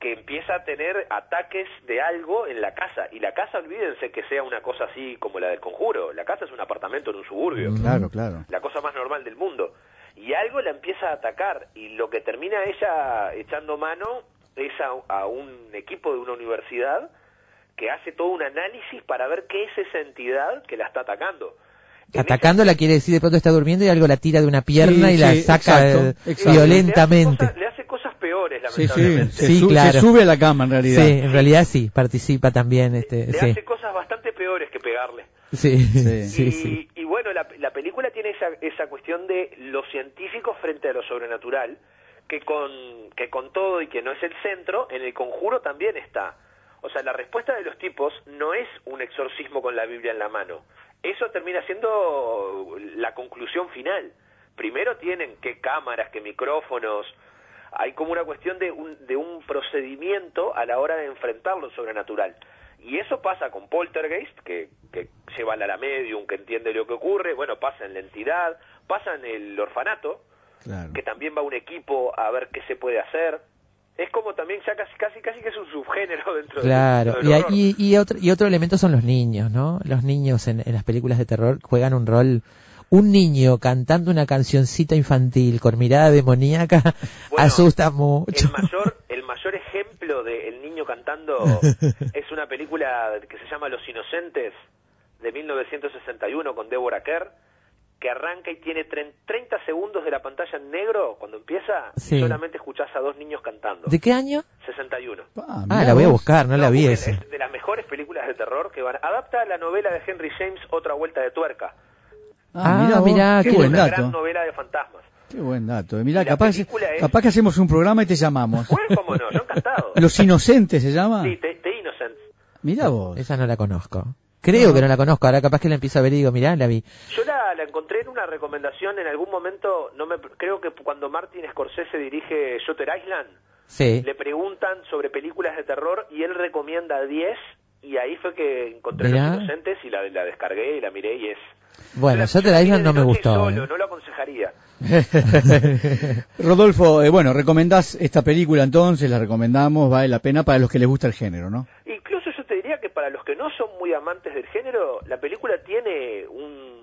que empieza a tener ataques de algo en la casa. Y la casa, olvídense que sea una cosa así como la del conjuro. La casa es un apartamento en un suburbio claro, claro. la cosa más normal del mundo. Y algo la empieza a atacar y lo que termina ella echando mano es a, a un equipo de una universidad que hace todo un análisis para ver qué es esa entidad que la está atacando. Atacándola quiere decir de pronto está durmiendo y algo la tira de una pierna Sí, y la sí, saca exacto, eh, exacto. violentamente. Le hace, cosas, le hace peores, Sí, sí, lamentablemente. se, Sí, su- claro. se sube a la cama en realidad. Sí, en realidad sí, participa también. Este, Le sí. hace cosas bastante peores que pegarle. Sí, Sí. sí, y, sí. y bueno, la, la película tiene esa, esa cuestión de lo científico frente a lo sobrenatural, que con, que con todo y que no es el centro, en el conjuro también está. O sea, la respuesta de los tipos no es un exorcismo con la Biblia en la mano. Eso termina siendo la conclusión final. Primero tienen qué cámaras, qué micrófonos. Hay como una cuestión de un, de un procedimiento a la hora de enfrentar lo sobrenatural. Y eso pasa con Poltergeist, que, que lleva a la medium, que entiende lo que ocurre, bueno, pasa en la entidad, pasa en el orfanato, Claro. que también va un equipo a ver qué se puede hacer. Es como también ya casi casi, casi que es un subgénero dentro, de- Claro, dentro del y, y, y otro, y otro elemento son los niños, ¿no? Los niños en, en las películas de terror juegan un rol. Un niño cantando una cancioncita infantil con mirada demoníaca Bueno, asusta mucho. El mayor, el mayor ejemplo de El niño cantando es una película que se llama Los Inocentes de 1961 con Deborah Kerr, que arranca y tiene tren- 30 segundos de la pantalla en negro cuando empieza Sí. y solamente escuchás a dos niños cantando. ¿De qué año? 61. Ah, Ah, la voy a buscar, no, la vi ese. Es de las mejores películas de terror que van. Adapta la novela de Henry James Otra vuelta de tuerca. Ah, mirá, vos, mirá, qué qué buen dato. gran novela de fantasmas. Qué buen dato. eh. Mirá, La capaz, es- capaz que hacemos un programa y te llamamos. Bueno, cómo no, yo encantado. Los Inocentes se llama. Sí, The, The Innocents. Mirá vos. Esa no la conozco. Creo que no la conozco. Ahora capaz que la empiezo a ver y digo, mirá, la vi. Yo la, la encontré en una recomendación en algún momento, no me creo que cuando Martin Scorsese dirige Shutter Island, Sí. le preguntan sobre películas de terror y él recomienda 10 y ahí fue que encontré Mirá. Los Inocentes y la, la descargué y la miré y es... Bueno, Shutter Island no me gustó. solo, ¿eh? no lo aconsejaría. Rodolfo, eh, bueno, recomendás esta película entonces, la recomendamos, vale la pena para los que les gusta el género, ¿no? Incluso yo te diría que para los que no son muy amantes del género, la película tiene un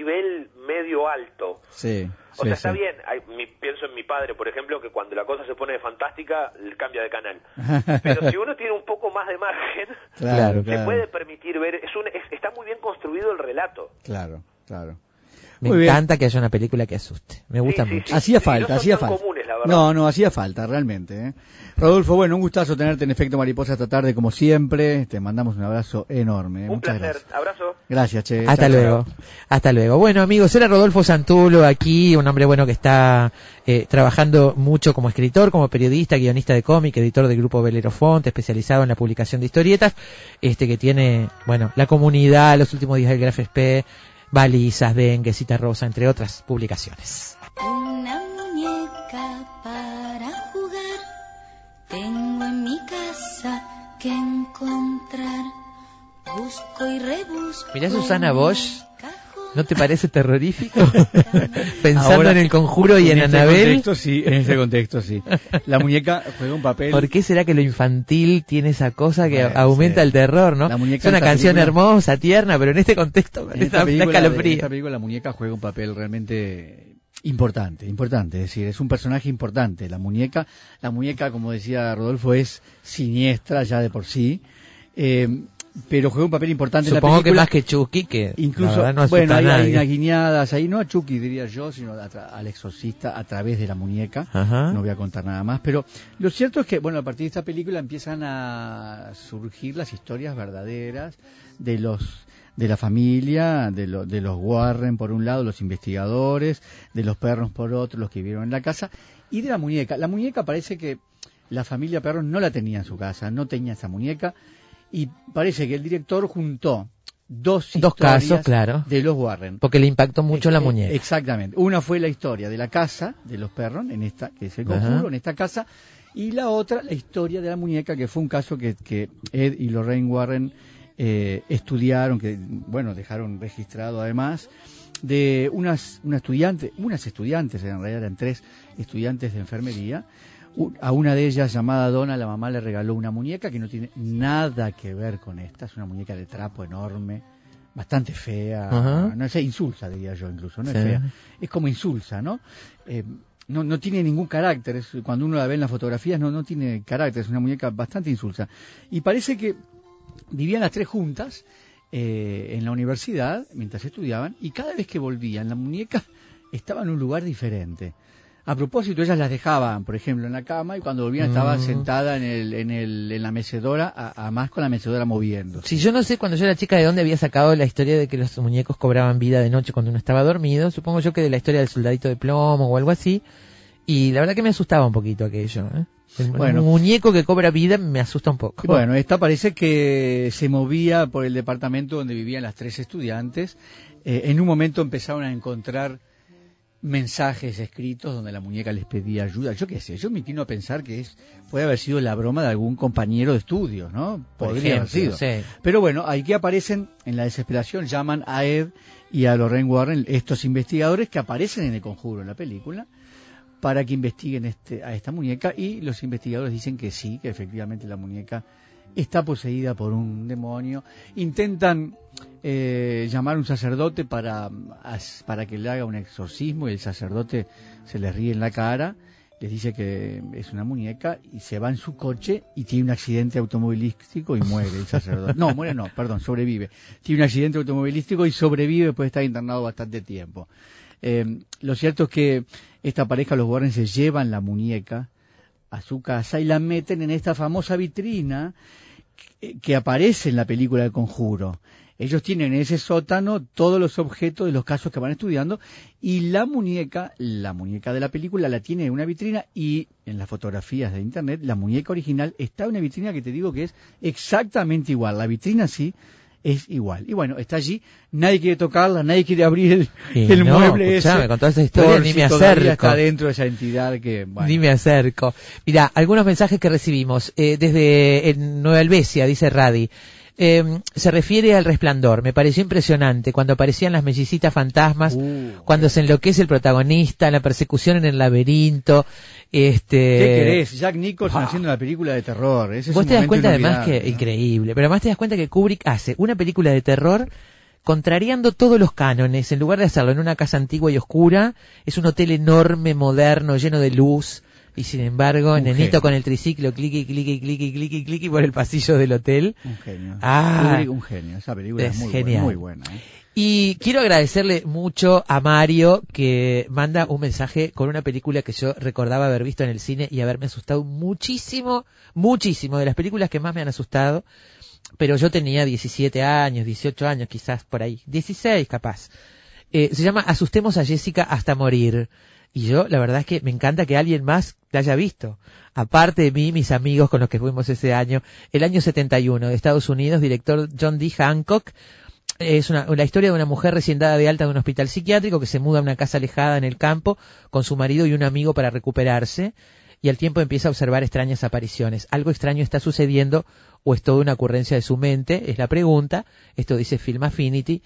nivel medio alto. Sí. O sí, sea, está sí. bien, hay- mi- pienso en mi padre, por ejemplo, que cuando la cosa se pone fantástica, cambia de canal. Pero si uno tiene un poco más de margen, Claro, se claro. puede permitir ver, es un, es- está muy bien construido el relato. Claro, claro. Me Muy bien. encanta que haya una película que asuste. Me gusta sí, mucho. sí. Hacía Sí, falta, no hacía falta. comunes, la verdad. no, no, hacía falta, realmente. ¿eh? Rodolfo, bueno, un gustazo tenerte en Efecto Mariposa esta tarde, como siempre. Te mandamos un abrazo enorme. ¿eh? Un Muchas placer, gracias. abrazo. Gracias, Che. Hasta Chao, luego. Hasta luego. Bueno, amigos, era Rodolfo Santulo aquí, un hombre bueno que está eh, trabajando mucho como escritor, como periodista, guionista de cómic, editor del grupo Velero Font, especializado en la publicación de historietas, este que tiene, bueno, la comunidad, los últimos días del Graf SP, Balizas, Dengue, Cita Rosa, entre otras publicaciones. Una muñeca para jugar. Tengo en mi casa que encontrar. Busco y rebusco. Mirá Susana Bosch. ¿No te parece terrorífico? Pensando Ahora, en el conjuro y en, este Anabel. contexto, sí, en este contexto, sí. La muñeca juega un papel. ¿Por qué será que lo infantil tiene esa cosa que Bueno, aumenta sí. el terror, no? La muñeca es una en canción película- hermosa, tierna, pero en este contexto En esta, película, en escalofrío. esta película la muñeca juega un papel realmente importante, importante, es decir, es un personaje importante. La muñeca, la muñeca, como decía Rodolfo, es siniestra ya de por sí, eh, pero juega un papel importante en la que película. más que Chucky, que Incluso, la no bueno, hay, hay unas guiñadas ahí, no a Chucky diría yo, sino a al exorcista a través de la muñeca. Ajá. No voy a contar nada más, pero lo cierto es que, bueno, a partir de esta película empiezan a surgir las historias verdaderas de los de la familia, de, lo- de los Warren por un lado, los investigadores, de los perros por otro, los que vivieron en la casa, y de la muñeca. La muñeca parece que la familia Perros no la tenía en su casa, no tenía esa muñeca, y parece que el director juntó dos Dos casos, claro. de los Warren. Porque le impactó mucho la Eh, muñeca. Exactamente. Una fue la historia de la casa de los perros, en esta, que es el conjuro, Ajá. en esta casa, y la otra, la historia de la muñeca, que fue un caso que, que Ed y Lorraine Warren eh, estudiaron, que, bueno, dejaron registrado además, de unas, una estudiante, unas estudiantes, en realidad eran tres estudiantes de enfermería, a una de ellas llamada Donna, la mamá le regaló una muñeca que no tiene nada que ver con esta, es una muñeca de trapo enorme, bastante fea, Ajá. no sé, insulsa diría yo incluso, no Sí. es fea, es como insulsa, ¿no? Eh, no, no tiene ningún carácter, es- cuando uno la ve en las fotografías no, no tiene carácter, es una muñeca bastante insulsa. Y parece que vivían las tres juntas eh, en la universidad mientras estudiaban y cada vez que volvían la muñeca estaba en un lugar diferente. A propósito, ellas las dejaban, por ejemplo, en la cama y cuando volvían estaba Mm. sentada en, el, en, el, en la mecedora, además con la mecedora moviendo. Si yo no sé cuando yo era chica de dónde había sacado la historia de que los muñecos cobraban vida de noche cuando uno estaba dormido, supongo yo que de la historia del soldadito de plomo o algo así, y la verdad que me asustaba un poquito aquello. ¿eh? El Bueno. muñeco que cobra vida me asusta un poco. Bueno, esta parece que se movía por el departamento donde vivían las tres estudiantes. Eh, en un momento empezaron a encontrar mensajes escritos donde la muñeca les pedía ayuda. Yo qué sé, yo me inclino a pensar que es puede haber sido la broma de algún compañero de estudios, ¿no? Podría haber sido, sí. Pero bueno, ahí que aparecen en la desesperación, llaman a Ed y a Lorraine Warren, estos investigadores que aparecen en el conjuro en la película, para que investiguen este, a esta muñeca y los investigadores dicen que sí, que efectivamente la muñeca está poseída por un demonio. Intentan eh, llamar a un sacerdote para, para que le haga un exorcismo y el sacerdote se les ríe en la cara, les dice que es una muñeca y se va en su coche y tiene un accidente automovilístico y muere el sacerdote. No, muere no, perdón, sobrevive. Tiene un accidente automovilístico y sobrevive después de estar internado bastante tiempo. Eh, lo cierto es que esta pareja, los Warren, se llevan la muñeca a su casa y la meten en esta famosa vitrina que, aparece en la película del conjuro. ellos tienen en ese sótano todos los objetos de los casos que van estudiando y la muñeca, la muñeca de la película la tiene en una vitrina y en las fotografías de internet la muñeca original está en una vitrina que te digo que es exactamente igual. La vitrina sí es igual. Y bueno, está allí, nadie quiere tocarla, nadie quiere abrir el, Y el no, mueble ese. con toda esa historia ni si me acerco. está dentro de esa entidad que, bueno, Ni me acerco. Mira, algunos mensajes que recibimos eh, desde Nueva Helvecia, dice Radi. Eh, se refiere al resplandor. Me pareció impresionante cuando aparecían las mellicitas fantasmas, Uh, cuando se enloquece el protagonista, la persecución en el laberinto. Este, ¿Qué querés? Jack Nicholson Ah. haciendo una película de terror. Ese es Vos un te das cuenta además que increíble, pero además te das cuenta que Kubrick hace una película de terror contrariando todos los cánones. En lugar de hacerlo en una casa antigua y oscura, es un hotel enorme, moderno, lleno de luz. Y sin embargo, Un nenito genio. con el triciclo, cliqui, cliqui, cliqui, cliqui, cliqui por el pasillo del hotel. Un genio. Ah. Un genio. Esa película es, Es muy, genial. Buena, muy buena. ¿eh? Y quiero agradecerle mucho a Mario que manda un mensaje con una película que yo recordaba haber visto en el cine y haberme asustado muchísimo, muchísimo, de las películas que más me han asustado. Pero yo tenía 17 años, 18 años quizás por ahí, 16 capaz. Eh, se llama Asustemos a Jessica hasta morir. Y yo, la verdad es que me encanta que alguien más la haya visto. Aparte de mí, mis amigos con los que fuimos ese año, el año 71 de Estados Unidos, director John D. Hancock, es una, la historia de una mujer recién dada de alta de un hospital psiquiátrico que se muda a una casa alejada en el campo con su marido y un amigo para recuperarse y al tiempo empieza a observar extrañas apariciones. Algo extraño está sucediendo o es toda una ocurrencia de su mente, es la pregunta. Esto dice Film Affinity.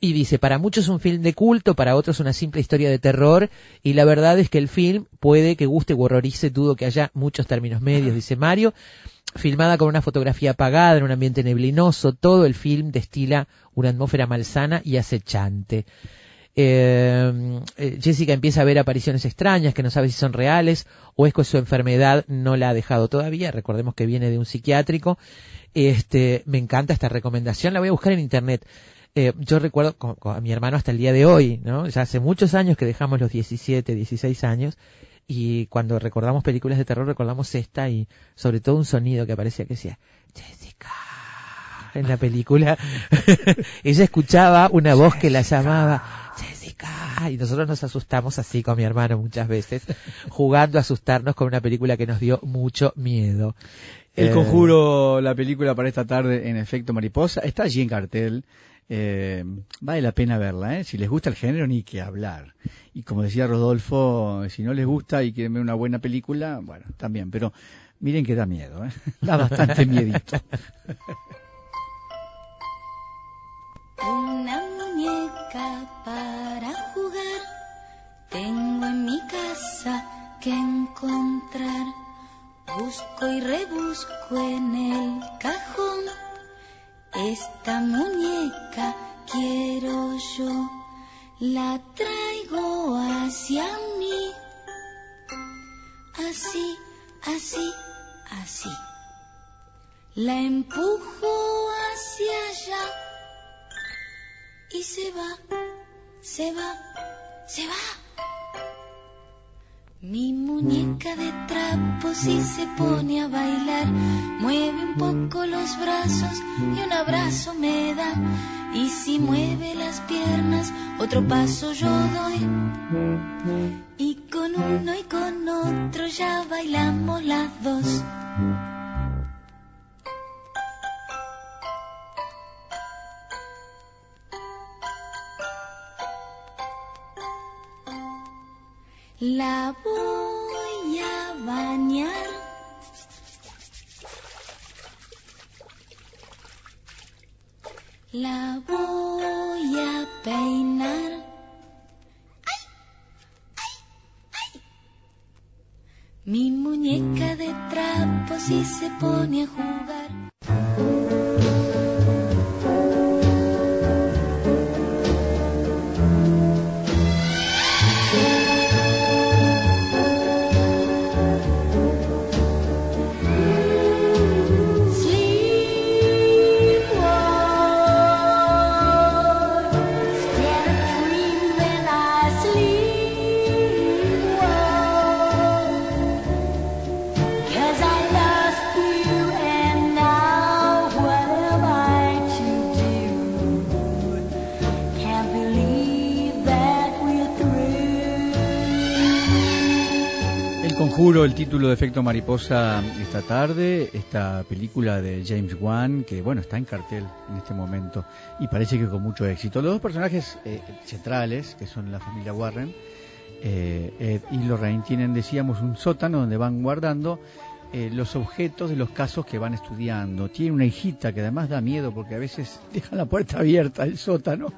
Y dice, para muchos es un film de culto, para otros una simple historia de terror, y la verdad es que el film puede que guste u horrorice, dudo que haya muchos términos medios, dice Mario. Filmada con una fotografía apagada, en un ambiente neblinoso, todo el film destila una atmósfera malsana y acechante. Eh, eh, Jessica empieza a ver apariciones extrañas que no sabe si son reales o es que su enfermedad no la ha dejado todavía. Recordemos que viene de un psiquiátrico. Este, me encanta esta recomendación, la voy a buscar en internet. Eh, yo recuerdo con, con a mi hermano hasta el día de hoy, ¿no? Ya hace muchos años que dejamos los 17, 16 años y cuando recordamos películas de terror recordamos esta y sobre todo un sonido que aparecía que decía Jessica en la película. Ella escuchaba una voz que la llamaba Jessica y nosotros nos asustamos así con mi hermano muchas veces jugando a asustarnos con una película que nos dio mucho miedo. El Eh, Conjuro, la película para esta tarde en efecto mariposa, está allí en cartel. Eh, vale la pena verla, ¿eh? Si les gusta el género, ni que hablar. Y como decía Rodolfo, si no les gusta y quieren ver una buena película, bueno, también. Pero miren que da miedo, ¿eh? Da bastante miedito. Una muñeca para jugar tengo en mi casa que encontrar. Busco y rebusco en el cajón. Esta muñeca quiero yo. La traigo hacia mí. Así, así, así. La empujo hacia allá y se va, se va, se va. Mi muñeca de trapo si se pone a bailar, mueve un poco los brazos y un abrazo me da. Y si mueve las piernas, otro paso yo doy. Y con uno y con otro ya bailamos las dos. La voy a bañar. La voy a peinar. ¡Ay! ¡Ay! ¡Ay! Mi muñeca de trapo si se pone a jugar. El título de Efecto Mariposa esta tarde, esta película de James Wan, que bueno, está en cartel en este momento y parece que con mucho éxito. Los dos personajes eh, centrales, que son la familia Warren, eh, Ed y Lorraine, tienen, decíamos, un sótano donde van guardando eh, los objetos de los casos que van estudiando. Tiene una hijita que además da miedo porque a veces deja la puerta abierta el sótano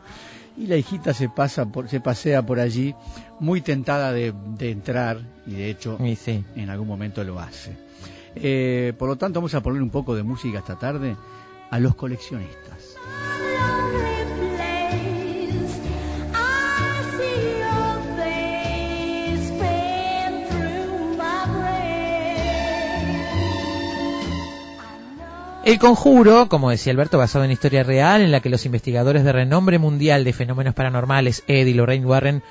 y la hijita se pasa por, se pasea por allí muy tentada de, de entrar y de hecho sí. en algún momento lo hace. Eh, por lo tanto vamos a poner un poco de música esta tarde a los coleccionistas. El conjuro, como decía Alberto, basado en historia real, en la que los investigadores de renombre mundial de fenómenos paranormales, Ed y Lorraine Warren,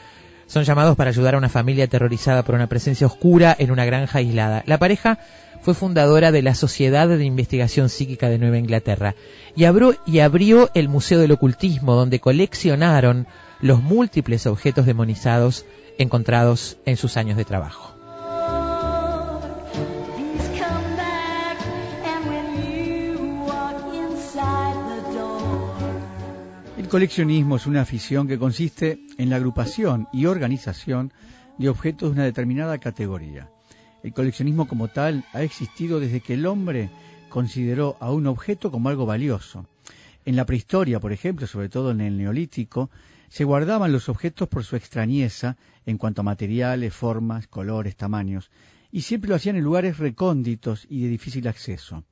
son llamados para ayudar a una familia aterrorizada por una presencia oscura en una granja aislada. La pareja fue fundadora de la Sociedad de Investigación Psíquica de Nueva Inglaterra y abrió, y abrió el Museo del Ocultismo, donde coleccionaron los múltiples objetos demonizados encontrados en sus años de trabajo. Coleccionismo es una afición que consiste en la agrupación y organización de objetos de una determinada categoría. El coleccionismo como tal ha existido desde que el hombre consideró a un objeto como algo valioso. En la prehistoria, por ejemplo, sobre todo en el neolítico, se guardaban los objetos por su extrañeza en cuanto a materiales, formas, colores, tamaños, y siempre lo hacían en lugares recónditos y de difícil acceso.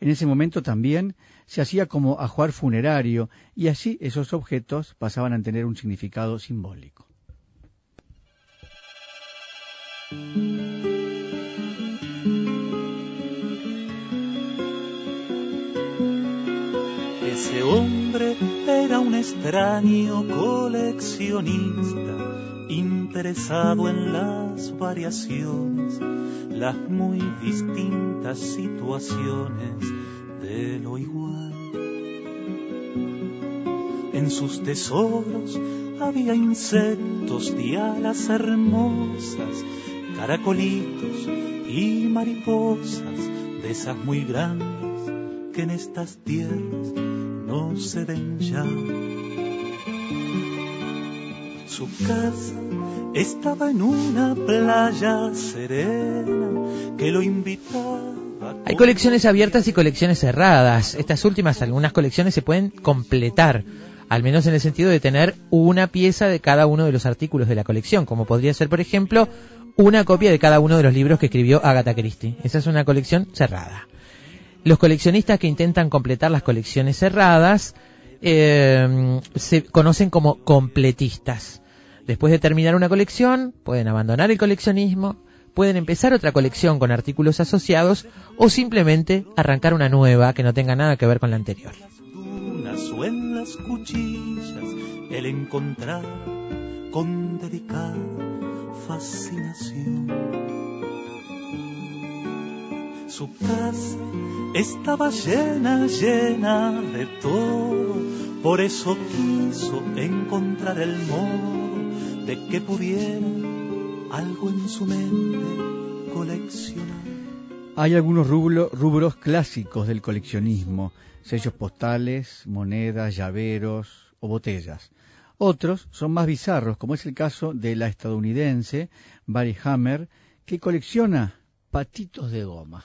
En ese momento también se hacía como ajuar funerario y así esos objetos pasaban a tener un significado simbólico. Ese hombre era un extraño coleccionista, interesado en las variaciones, las muy distintas situaciones de lo igual. En sus tesoros había insectos de alas hermosas, caracolitos y mariposas de esas muy grandes que en estas tierras no se ven ya. Su casa estaba en una playa serena que lo invitaba. Hay colecciones abiertas y colecciones cerradas. Estas últimas, algunas colecciones se pueden completar, al menos en el sentido de tener una pieza de cada uno de los artículos de la colección, como podría ser, por ejemplo, una copia de cada uno de los libros que escribió Agatha Christie. Esa es una colección cerrada. Los coleccionistas que intentan completar las colecciones cerradas eh, se conocen como completistas. Después de terminar una colección, pueden abandonar el coleccionismo, pueden empezar otra colección con artículos asociados o simplemente arrancar una nueva que no tenga nada que ver con la anterior. Su casa estaba llena, llena de todo, por eso quiso encontrar el modo de que algo en su mente coleccionar. Hay algunos rublo- rubros clásicos del coleccionismo, sellos postales, monedas, llaveros o botellas. Otros son más bizarros, como es el caso de la estadounidense Barry Hammer, que colecciona patitos de goma.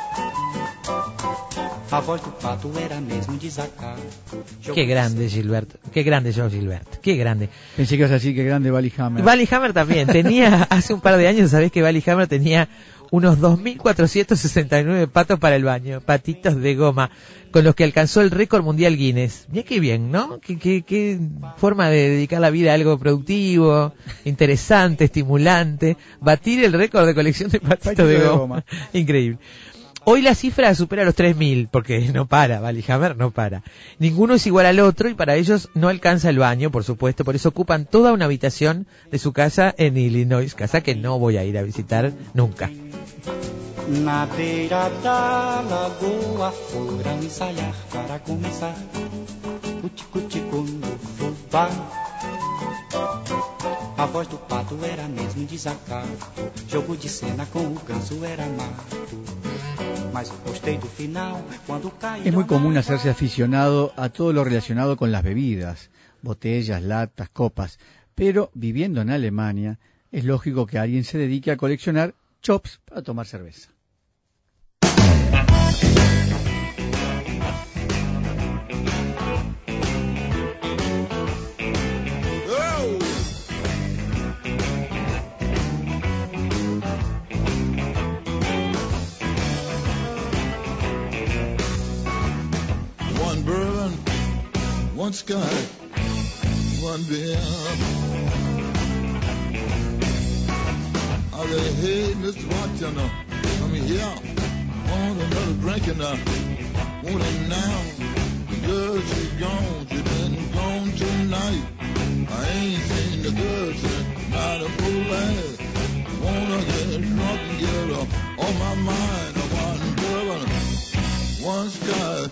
Qué grande Gilbert, qué grande George Gilbert, qué grande. Pensé que ibas a decir que grande Hammer. Valley Hammer también tenía, hace un par de años, sabés que Valley Hammer tenía unos 2.469 patos para el baño, patitos de goma, con los que alcanzó el récord mundial Guinness. Mira qué bien, ¿no? Qué, qué, qué forma de dedicar la vida a algo productivo, interesante, estimulante. Batir el récord de colección de patitos Patitos de de goma. goma. Increíble. Hoy la cifra supera los 3.000, porque no para, Valihammer no para. Ninguno es igual al otro y para ellos no alcanza el baño, por supuesto, por eso ocupan toda una habitación de su casa en Illinois, casa que no voy a ir a visitar nunca. Para começar. A voz do pato era mesmo desacato, jogo de cena com o ganso era mato. Mas eu gostei do final quando caiu. Es muy común hacerse aficionado a todo lo relacionado con las bebidas, botellas, latas, copas, pero viviendo en Alemania es lógico que alguien se dedique a coleccionar chops para tomar cerveza. One sky, one beer. I say, hey, Mr. Bartender, come here. Want another drink and I want it now. The girl, she gone, she been gone tonight. I ain't seen the girl since not a full ass. Wanna get drunk and get up on my mind. One bourbon, one Scott,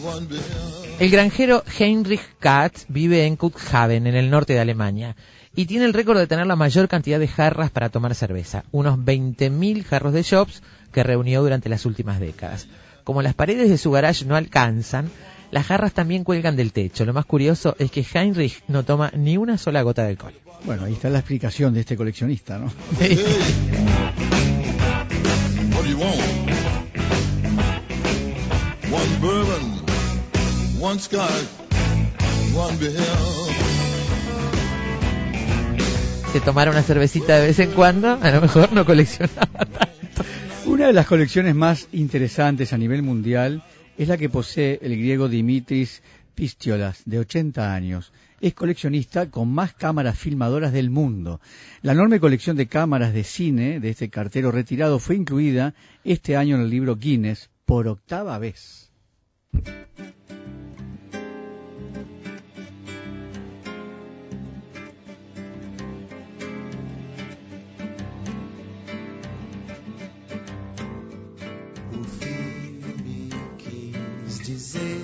one beer. El granjero Heinrich Katz vive en Cuxhaven, en el norte de Alemania, y tiene el récord de tener la mayor cantidad de jarras para tomar cerveza, unos 20.000 jarros de shops que reunió durante las últimas décadas. Como las paredes de su garage no alcanzan, las jarras también cuelgan del techo. Lo más curioso es que Heinrich no toma ni una sola gota de alcohol. Bueno, ahí está la explicación de este coleccionista, ¿no? Hey, One one. Se tomara una cervecita de vez en cuando, a lo mejor no coleccionaba. Una de las colecciones más interesantes a nivel mundial es la que posee el griego Dimitris Pistiolas, de 80 años. Es coleccionista con más cámaras filmadoras del mundo. La enorme colección de cámaras de cine de este cartero retirado fue incluida este año en el libro Guinness por octava vez. Dizer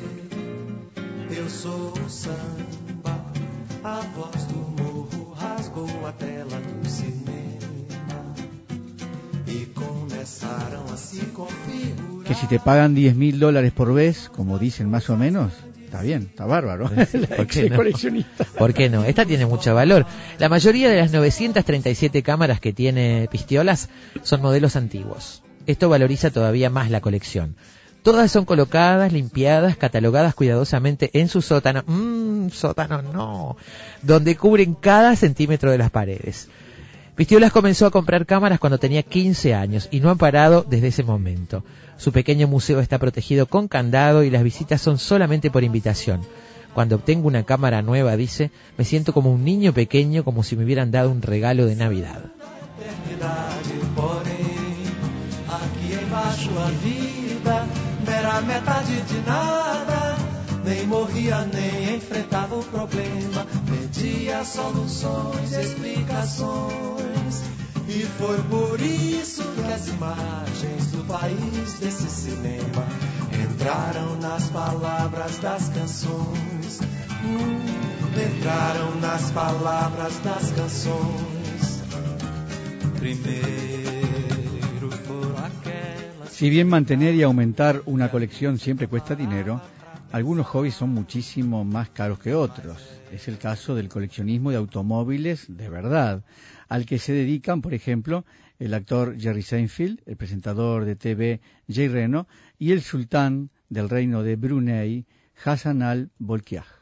Eu sou o samba A voz do morro rasgou a tela do cinema E começaram a se configurar Que si te pagan 10 mil dólares por vez, como dicen más o menos, está bien, está bárbaro. La ¿Por qué no? ¿Por qué no? Esta tiene mucho valor. La mayoría de las 937 cámaras que tiene Pistiolas son modelos antiguos. Esto valoriza todavía más la colección. Todas son colocadas, limpiadas, catalogadas cuidadosamente en su sótano. Mmm, sótano no. Donde cubren cada centímetro de las paredes. Pistiolas comenzó a comprar cámaras cuando tenía 15 años y no ha parado desde ese momento. Su pequeño museo está protegido con candado y las visitas son solamente por invitación. Cuando obtengo una cámara nueva, dice, me siento como un niño pequeño, como si me hubieran dado un regalo de Navidad. Era metade de nada. Nem morria, nem enfrentava o problema, pedia soluções, explicações. E foi por isso que as imagens do país desse cinema entraram nas palavras das canções. Hum, entraram nas palavras das canções. Primeiro. Si bien mantener y aumentar una colección siempre cuesta dinero, algunos hobbies son muchísimo más caros que otros. Es el caso del coleccionismo de automóviles de verdad, al que se dedican, por ejemplo, el actor Jerry Seinfeld, el presentador de TV Jay Reno y el sultán del reino de Brunei, Hassan al-Bolkiah.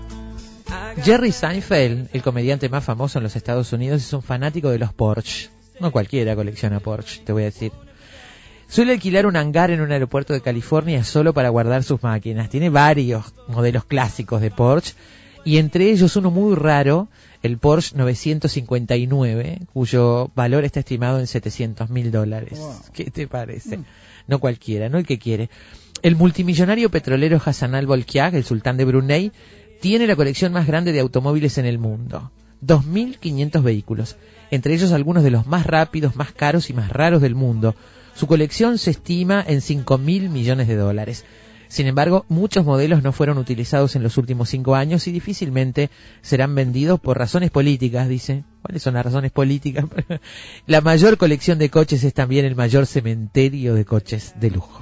Jerry Seinfeld, el comediante más famoso en los Estados Unidos, es un fanático de los Porsche. No cualquiera colecciona Porsche, te voy a decir. Suele alquilar un hangar en un aeropuerto de California solo para guardar sus máquinas. Tiene varios modelos clásicos de Porsche y entre ellos uno muy raro, el Porsche 959, cuyo valor está estimado en 700 mil dólares. ¿Qué te parece? No cualquiera, no el que quiere. El multimillonario petrolero Hassan al-Bolkiah, el sultán de Brunei, tiene la colección más grande de automóviles en el mundo. 2.500 vehículos, entre ellos algunos de los más rápidos, más caros y más raros del mundo. Su colección se estima en 5.000 millones de dólares. Sin embargo, muchos modelos no fueron utilizados en los últimos cinco años y difícilmente serán vendidos por razones políticas, dice. ¿Cuáles son las razones políticas? la mayor colección de coches es también el mayor cementerio de coches de lujo.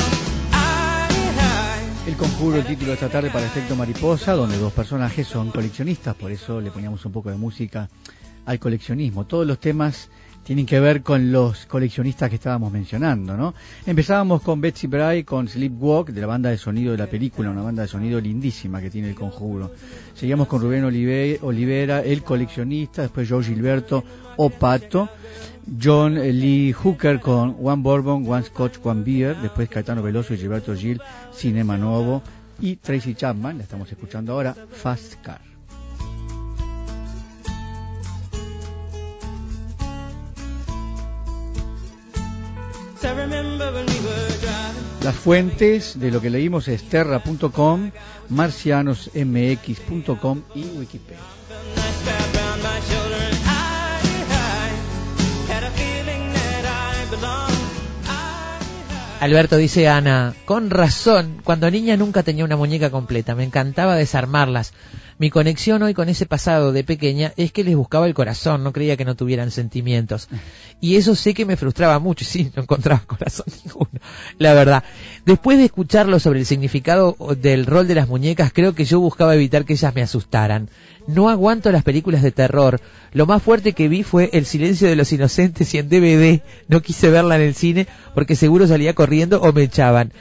El conjuro, el título de esta tarde para Efecto Mariposa, donde dos personajes son coleccionistas, por eso le poníamos un poco de música al coleccionismo. Todos los temas tienen que ver con los coleccionistas que estábamos mencionando, ¿no? Empezábamos con Betsy Bray, con Sleepwalk, de la banda de sonido de la película, una banda de sonido lindísima que tiene el conjuro. Seguíamos con Rubén Olive- Olivera, el coleccionista, después Joe Gilberto, O Pato, John Lee Hooker con One Bourbon, One Scotch, One Beer, después Caetano Veloso y Gilberto Gil, Cinema Nuevo, y Tracy Chapman, la estamos escuchando ahora, Fast Car. Las fuentes de lo que leímos es terra.com, marcianosmx.com y Wikipedia. Alberto dice Ana, con razón, cuando niña nunca tenía una muñeca completa, me encantaba desarmarlas. Mi conexión hoy con ese pasado de pequeña es que les buscaba el corazón, no creía que no tuvieran sentimientos. Y eso sé que me frustraba mucho, sí, no encontraba corazón ninguno, la verdad. Después de escucharlo sobre el significado del rol de las muñecas, creo que yo buscaba evitar que ellas me asustaran. No aguanto las películas de terror. Lo más fuerte que vi fue El silencio de los inocentes y en DVD. No quise verla en el cine porque seguro salía corriendo o me echaban.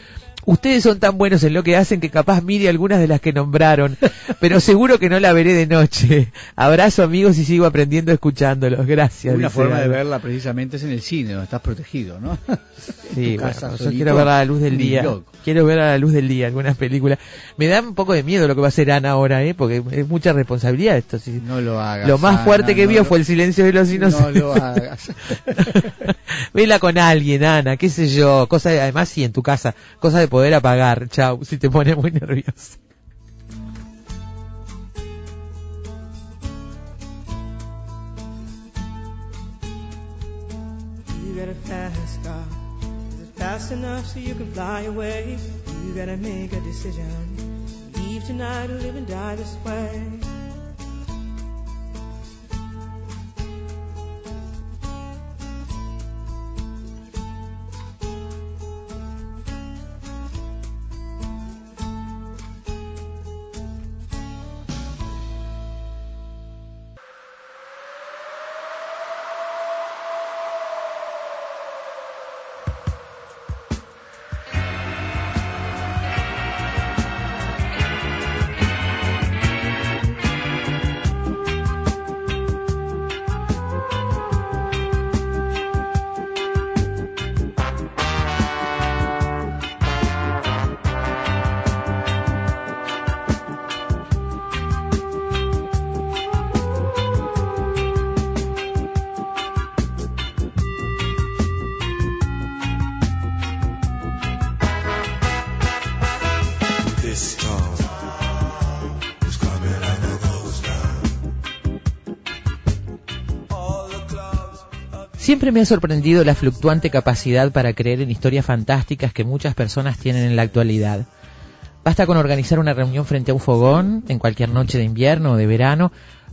Ustedes son tan buenos en lo que hacen que capaz mire algunas de las que nombraron, pero seguro que no la veré de noche. Abrazo amigos y sigo aprendiendo escuchándolos. Gracias. Una forma de verla precisamente es en el cine, donde estás protegido, ¿no? Sí, bueno, yo solito, quiero ver a la luz del día. Quiero ver a la luz del día algunas películas. Me da un poco de miedo lo que va a hacer Ana ahora, ¿eh? Porque es mucha responsabilidad esto. sí. No lo hagas. Lo más Ana, fuerte que no vio lo- fue el silencio de los No inocentes. lo hagas. Vela con alguien, Ana, qué sé yo. Cosa de- además, sí, en tu casa. Cosa de poder apagar. Chau, si te pone muy nervioso. You got a fast car. Is it fast enough so you can fly away? You gotta make a decision. Leave tonight or live and die this way. Siempre me ha sorprendido la fluctuante capacidad para creer en historias fantásticas que muchas personas tienen en la actualidad. Basta con organizar una reunión frente a un fogón, en cualquier noche de invierno o de verano,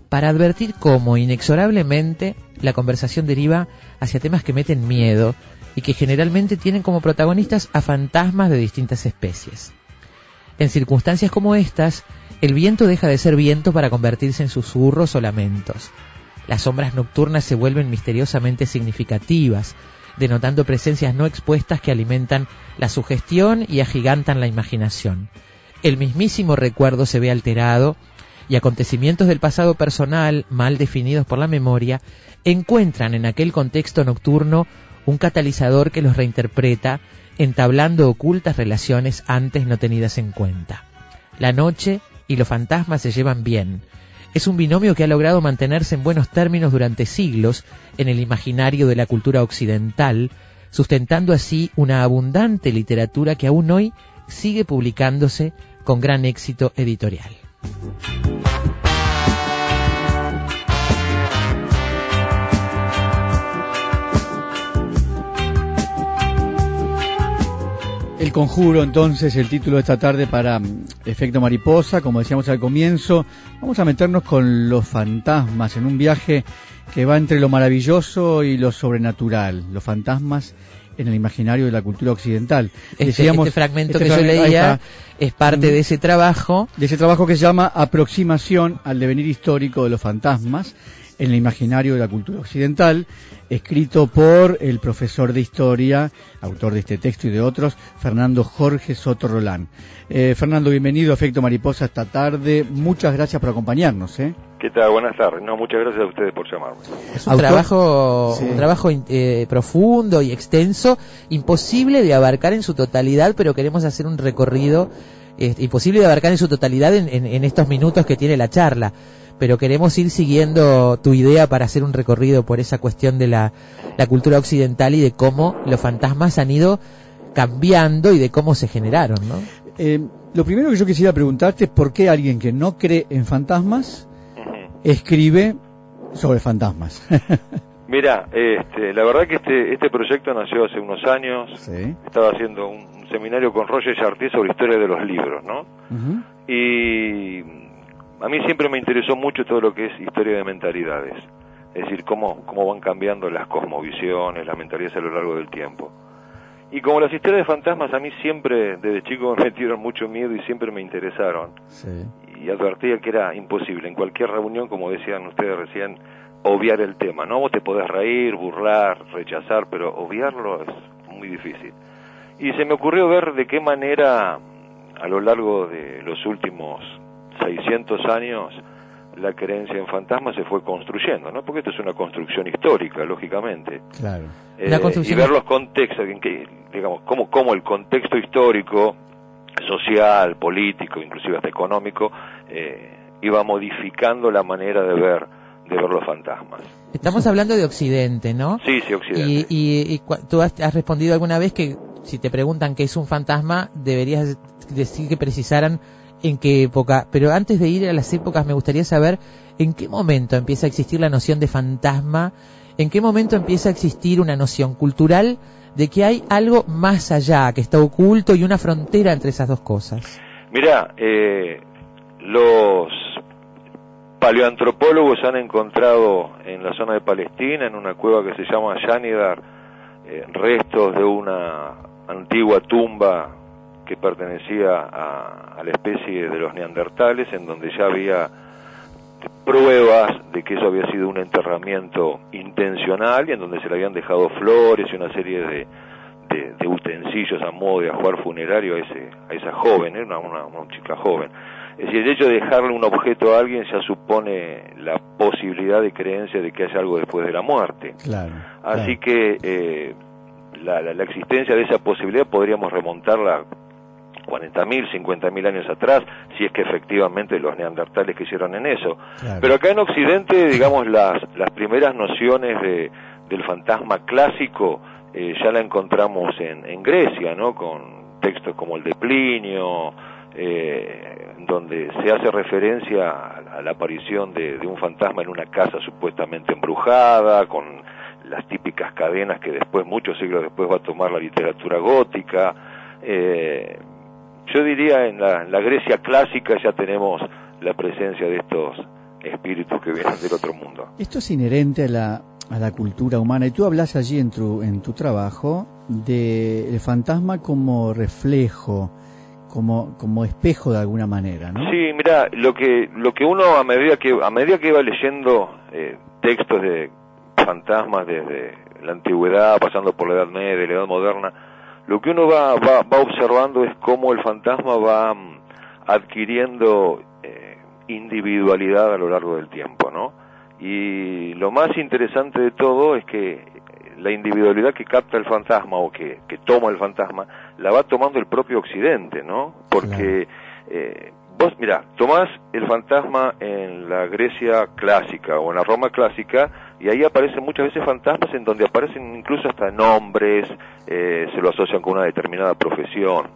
para advertir cómo inexorablemente la conversación deriva hacia temas que meten miedo y que generalmente tienen como protagonistas a fantasmas de distintas especies. En circunstancias como estas, el viento deja de ser viento para convertirse en susurros o lamentos. Las sombras nocturnas se vuelven misteriosamente significativas, denotando presencias no expuestas que alimentan la sugestión y agigantan la imaginación. El mismísimo recuerdo se ve alterado y acontecimientos del pasado personal, mal definidos por la memoria, encuentran en aquel contexto nocturno un catalizador que los reinterpreta, entablando ocultas relaciones antes no tenidas en cuenta. La noche y los fantasmas se llevan bien. Es un binomio que ha logrado mantenerse en buenos términos durante siglos en el imaginario de la cultura occidental, sustentando así una abundante literatura que aún hoy sigue publicándose con gran éxito editorial. El conjuro, entonces, el título de esta tarde para mm, Efecto Mariposa, como decíamos al comienzo, vamos a meternos con los fantasmas en un viaje que va entre lo maravilloso y lo sobrenatural, los fantasmas en el imaginario de la cultura occidental. Este, Decíamos, este fragmento este que yo fragmento- leía es parte de ese trabajo. de ese trabajo que se llama Aproximación al devenir histórico de los fantasmas en el imaginario de la cultura occidental, escrito por el profesor de historia, autor de este texto y de otros, Fernando Jorge Soto Rolán. Eh, Fernando, bienvenido a Efecto Mariposa esta tarde. Muchas gracias por acompañarnos. ¿eh? ¿Qué tal? Buenas tardes. No, muchas gracias a ustedes por llamarme. Es un Autor- trabajo, Sí. un trabajo eh, profundo y extenso, imposible de abarcar en su totalidad, pero queremos hacer un recorrido, eh, imposible de abarcar en su totalidad en, en- en estos minutos que tiene la charla. Pero queremos ir siguiendo tu idea para hacer un recorrido por esa cuestión de la, la cultura occidental y de cómo los fantasmas han ido cambiando y de cómo se generaron, ¿no? Eh, lo primero que yo quisiera preguntarte es por qué alguien que no cree en fantasmas escribe sobre fantasmas. Mira, este, la verdad que este, este proyecto nació hace unos años. Sí. Estaba haciendo un, un seminario con Roger Chartier sobre historia de los libros, ¿no? Y a mí siempre me interesó mucho todo lo que es historia de mentalidades. Es decir, cómo, cómo van cambiando las cosmovisiones, las mentalidades a lo largo del tiempo. Y como las historias de fantasmas a mí siempre, desde chico, me metieron mucho miedo y siempre me interesaron. Sí. y advertía que era imposible en cualquier reunión, como decían ustedes recién, obviar el tema. No vos te podés reír, burlar, rechazar, pero obviarlo es muy difícil. Y se me ocurrió ver de qué manera a lo largo de los últimos 600 años la creencia en fantasmas se fue construyendo, ¿no? Porque esto es una construcción histórica, lógicamente. Claro. Eh, construcción- y ver los contextos, en que, digamos, cómo, cómo el contexto histórico, social, político, inclusive hasta económico, eh, iba modificando la manera de ver, de ver los fantasmas. Estamos hablando de Occidente, ¿no? Sí, sí, Occidente. Y, y- y tú has, has respondido alguna vez que si te preguntan qué es un fantasma, deberías decir que precisaran en qué época. Pero antes de ir a las épocas, me gustaría saber en qué momento empieza a existir la noción de fantasma, en qué momento empieza a existir una noción cultural de que hay algo más allá, que está oculto y una frontera entre esas dos cosas. Mira, eh, los paleoantropólogos han encontrado en la zona de Palestina, en una cueva que se llama Yanidar, eh, restos de una antigua tumba que pertenecía a, a la especie de los neandertales, en donde ya había pruebas de que eso había sido un enterramiento intencional y en donde se le habían dejado flores y una serie de, de, de utensilios a modo de ajuar funerario a, ese, a esa joven, era una, una, una chica joven. Es decir, el hecho de dejarle un objeto a alguien ya supone la posibilidad de creencia de que haya algo después de la muerte. Claro. Así que eh, la, la, la existencia de esa posibilidad podríamos remontarla 40.000, 50.000 años atrás, si es que efectivamente los neandertales quisieron en eso. Claro. Pero acá en Occidente, digamos, las, las primeras nociones de, del fantasma clásico eh, ya la encontramos en, en Grecia, ¿no? Con textos como el de Plinio, eh, donde se hace referencia a, a la aparición de, de un fantasma en una casa supuestamente embrujada, con las típicas cadenas que después, muchos siglos después, va a tomar la literatura gótica. Eh, yo diría en la, Grecia clásica ya tenemos la presencia de estos espíritus que vienen del otro mundo. Esto es inherente a la, a la cultura humana y tú hablas allí en tu, en tu trabajo del el fantasma como reflejo, como, como espejo de alguna manera, ¿no? Sí, mira, lo que lo que uno a medida que a medida que iba leyendo eh, textos de fantasmas desde la antigüedad, pasando por la Edad Media, la Edad Moderna, lo que uno va va, va observando es cómo el fantasma va mm, adquiriendo eh, individualidad a lo largo del tiempo, ¿no? Y lo más interesante de todo es que la individualidad que capta el fantasma o que, que toma el fantasma la va tomando el propio Occidente, ¿no? Porque eh, vos, mira, tomás el fantasma en la Grecia clásica o en la Roma clásica y ahí aparecen muchas veces fantasmas en donde aparecen incluso hasta nombres, eh, se lo asocian con una determinada profesión.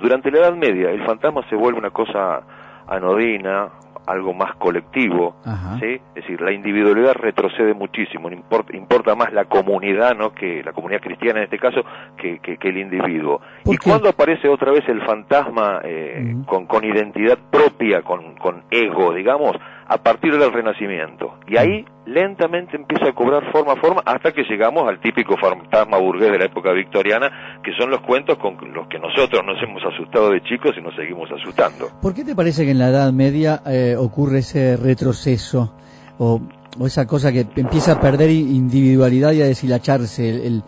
Durante la Edad Media el fantasma se vuelve una cosa anodina, algo más colectivo, ¿sí? Es decir, la individualidad retrocede muchísimo, importa, importa más la comunidad, ¿no? Que la comunidad cristiana en este caso, que, que, que el individuo. Y cuando aparece otra vez el fantasma eh, con, con identidad propia, con, con ego, digamos, a partir del Renacimiento. Y ahí lentamente empieza a cobrar forma forma hasta que llegamos al típico fantasma burgués de la época victoriana, que son los cuentos con los que nosotros nos hemos asustado de chicos y nos seguimos asustando. ¿Por qué te parece que en la Edad Media eh, ocurre ese retroceso o, o esa cosa que empieza a perder individualidad y a deshilacharse el, el,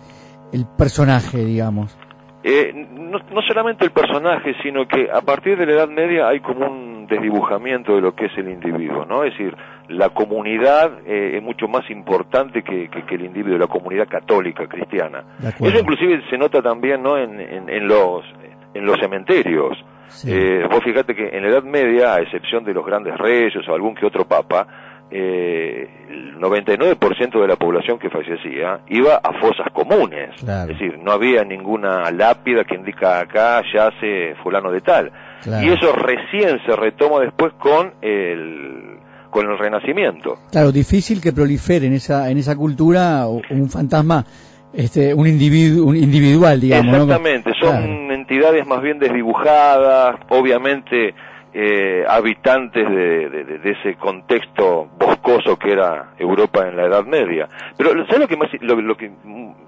el personaje, digamos? Eh, no, no, solamente el personaje, sino que a partir de la Edad Media hay como un desdibujamiento de lo que es el individuo, ¿no? Es decir, la comunidad eh, es mucho más importante que, que, que, el individuo, la comunidad católica, cristiana. Eso inclusive se nota también, ¿no? En, en, en los, en los cementerios. Sí. Eh, vos fíjate que en la Edad Media, a excepción de los grandes reyes o algún que otro papa, eh, el 99% de la población que fallecía iba a fosas comunes. Claro. Es decir, no había ninguna lápida que indica acá yace fulano de tal. Claro. Y eso recién se retoma después con el con el renacimiento. Claro, difícil que prolifere en esa en esa cultura un fantasma este un individuo un individual, digamos. Exactamente, ¿no? son claro. entidades más bien desdibujadas, obviamente eh, habitantes de, de, de, ese contexto boscoso que era Europa en la Edad Media. Pero ¿sabes lo que más lo, lo que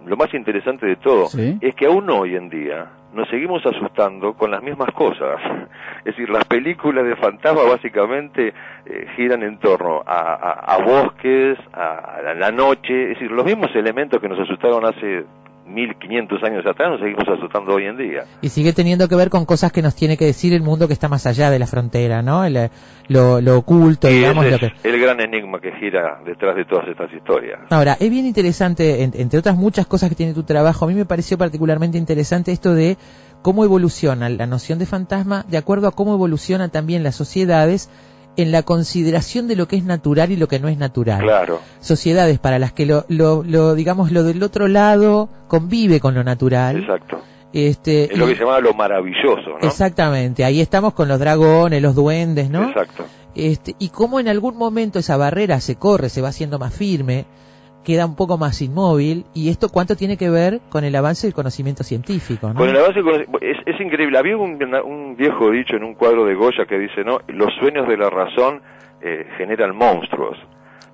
lo más interesante de todo? ¿Sí? Es que aún hoy en día nos seguimos asustando con las mismas cosas. Es decir, las películas de fantasma básicamente eh, giran en torno a, a, a bosques, a, a la noche, es decir, los mismos elementos que nos asustaron hace 1500 años atrás nos seguimos asustando hoy en día. Y sigue teniendo que ver con cosas que nos tiene que decir el mundo que está más allá de la frontera, ¿no? El, lo, lo, oculto, y digamos. Ese lo que... es el gran enigma que gira detrás de todas estas historias. Ahora, es bien interesante, en, entre otras muchas cosas que tiene tu trabajo, a mí me pareció particularmente interesante esto de cómo evoluciona la noción de fantasma de acuerdo a cómo evolucionan también las sociedades en la consideración de lo que es natural y lo que no es natural. Claro. Sociedades para las que lo, lo, lo digamos, lo del otro lado convive con lo natural. Exacto. Este, es lo que se llama lo maravilloso, ¿no? Exactamente. Ahí estamos con los dragones, los duendes, ¿no? Exacto. Este, y cómo en algún momento esa barrera se corre, se va haciendo más firme, queda un poco más inmóvil y esto cuánto tiene que ver con el avance del conocimiento científico con el avance es, increíble. Había un, un, viejo dicho en un cuadro de Goya que dice no los sueños de la razón eh, generan monstruos.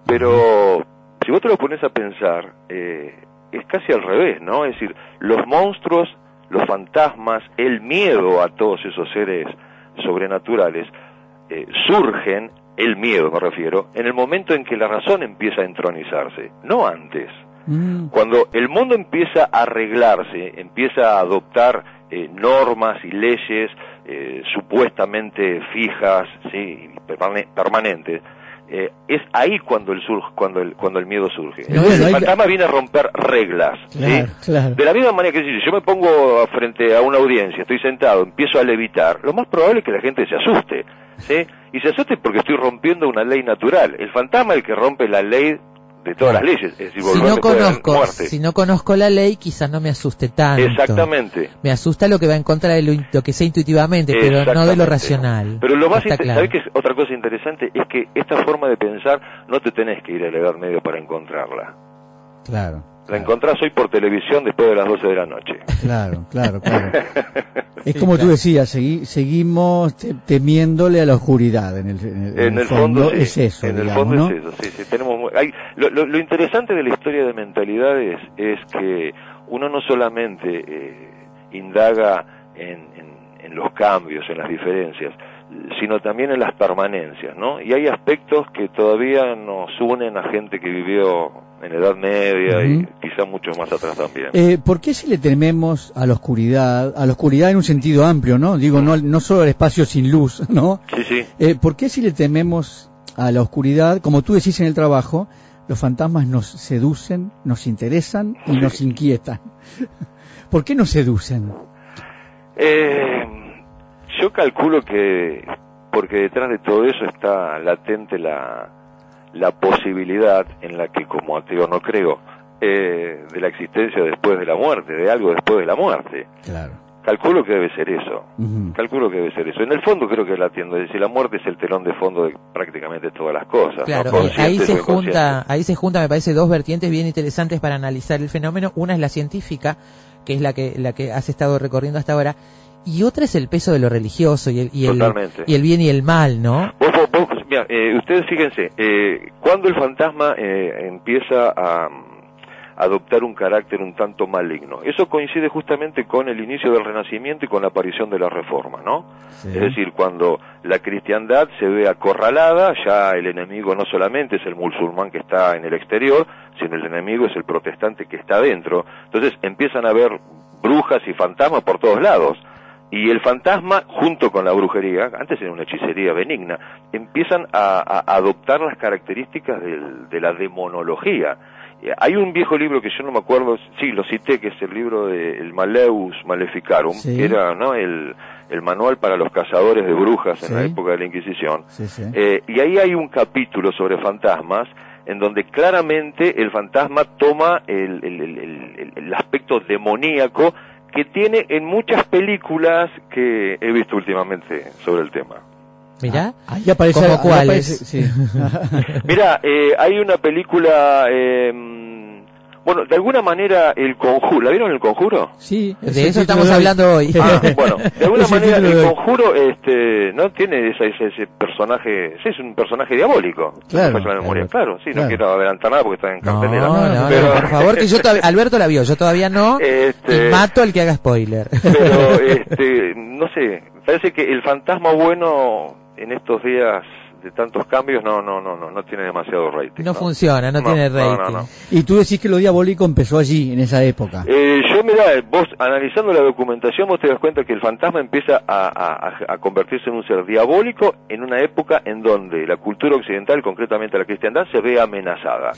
Pero si vos te lo pones a pensar eh, es casi al revés no es decir los monstruos los fantasmas el miedo a todos esos seres sobrenaturales eh, surgen el miedo me refiero, en el momento en que la razón empieza a entronizarse, no antes. Mm. Cuando el mundo empieza a arreglarse, empieza a adoptar eh, normas y leyes eh, supuestamente fijas, sí, permanentes, eh, es ahí cuando el surge, cuando el cuando el miedo surge. No, el fantasma viene a romper reglas. Claro, ¿sí? claro. De la misma manera que si yo me pongo frente a una audiencia, estoy sentado, empiezo a levitar, lo más probable es que la gente se asuste. ¿Sí? Y se asuste porque estoy rompiendo una ley natural. El fantasma es el que rompe la ley de todas las leyes, es decir, si no conozco, si no conozco la ley, quizás no me asuste tanto. Exactamente. Me asusta lo que va en contra de lo, lo que sé intuitivamente, pero no de lo racional. Pero lo más claro. ¿sabes que es otra cosa interesante? Es que esta forma de pensar no te tenés que ir a la Edad Media para encontrarla. Claro. La encontrás hoy por televisión después de las 12 de la noche. Claro, claro, claro. Es como tú decías, segui- seguimos te- temiéndole a la oscuridad. En el, en el- En el fondo, sí. es eso, en el fondo ¿no? es eso, sí, sí, tenemos hay- lo, lo- lo interesante de la historia de mentalidades es que uno no solamente eh, indaga en, en- en los cambios, en las diferencias, sino también en las permanencias, ¿no? Y hay aspectos que todavía nos unen a gente que vivió en Edad Media y Ujú. quizá mucho más atrás también. Eh, ¿Por qué si le tememos a la oscuridad, a la oscuridad en un sentido amplio, no? Digo, no, no solo al espacio sin luz, ¿no? Sí, sí. Eh, ¿Por qué si le tememos a la oscuridad, como tú decís en el trabajo, los fantasmas nos seducen, nos interesan y nos inquietan? ¿Por qué nos seducen? Eh, yo calculo que porque detrás de todo eso está latente la, la posibilidad en la que como ateo no creo eh, de la existencia después de la muerte, de algo después de la muerte. Claro. Calculo que debe ser eso. Calculo que debe ser eso. En el fondo creo que la atiendo. Es decir, la muerte es el telón de fondo de prácticamente todas las cosas. Claro, ¿no? ahí se junta, ahí se junta, me parece, dos vertientes bien interesantes para analizar el fenómeno. Una es la científica, que es la que la que has estado recorriendo hasta ahora, y otra es el peso de lo religioso y el y el, Totalmente. y el bien y el mal, ¿no? Vos, vos- vos, mira, eh, ustedes fíjense, eh, cuando el fantasma eh, empieza a mm, adoptar un carácter un tanto maligno, eso coincide justamente con el inicio del Renacimiento y con la aparición de la Reforma, ¿no? Es decir, cuando la cristiandad se ve acorralada, ya el enemigo no solamente es el musulmán que está en el exterior, sino el enemigo es el protestante que está adentro. Entonces empiezan a haber brujas y fantasmas por todos lados. Y el fantasma, junto con la brujería, antes era una hechicería benigna, empiezan a, a adoptar las características del- de la demonología. Eh, Hay un viejo libro que yo no me acuerdo, sí, lo cité, que es el libro de El Maleus Maleficarum, Sí. que era ¿no? el, el manual para los cazadores de brujas en Sí. la época de la Inquisición. Sí. Eh, y ahí hay un capítulo sobre fantasmas en donde claramente el fantasma toma el- el aspecto demoníaco que tiene en muchas películas que he visto últimamente sobre el tema. Mirá. Ahí aparece, ¿Cómo ahí cuáles? aparece- sí. Mira, eh, hay una película, eh, bueno, de alguna manera el conjuro, ¿la vieron el conjuro? Sí, De eso estamos de hablando hoy. Ah, bueno, de alguna manera el conjuro, este, no tiene ese, ese, ese personaje, sí, es un personaje diabólico. Claro, la memoria. claro, claro, sí, claro. no quiero adelantar nada porque está en No, cartelera. no, no, pero, por favor, que yo todavía, Alberto la vio, yo todavía no, Este- y mato al que haga spoiler. pero, este, no sé, parece que el fantasma bueno en estos días de tantos cambios no, no, no, no, no tiene demasiado rating. No funciona, no tiene rating. no, no. Y tú decís que lo diabólico empezó allí, en esa época. Eh, yo, mira, vos analizando la documentación, vos te das cuenta que el fantasma empieza a, a- a- convertirse en un ser diabólico en una época en donde la cultura occidental, concretamente la cristiandad, se ve amenazada.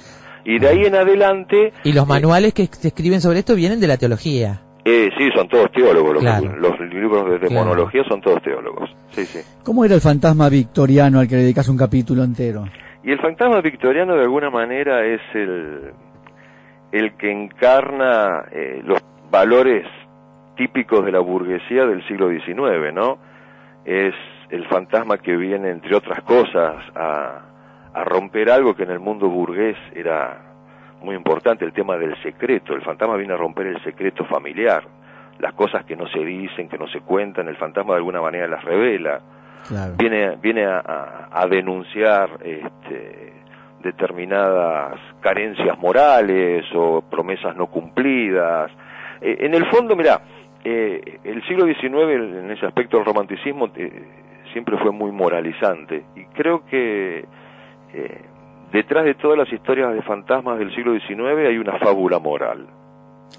Y de ahí en adelante, Y los manuales que se escriben sobre esto vienen de la teología. Eh, sí, son todos teólogos. Los, Claro. los libros de demonología son todos teólogos. Sí, sí. ¿Cómo era el fantasma victoriano al que le dedicas un capítulo entero? Y el fantasma victoriano de alguna manera es el, el que encarna eh, los valores típicos de la burguesía del siglo XIX, ¿no? Es el fantasma que viene, entre otras cosas, a, a romper algo que en el mundo burgués era muy importante, el tema del secreto. El fantasma viene a romper el secreto familiar, las cosas que no se dicen, que no se cuentan, el fantasma de alguna manera las revela Claro. viene viene a, a- a denunciar este, determinadas carencias morales o promesas no cumplidas. Eh, en el fondo, mira, eh, el siglo XIX en ese aspecto del romanticismo eh, siempre fue muy moralizante y creo que eh, detrás de todas las historias de fantasmas del siglo XIX hay una fábula moral.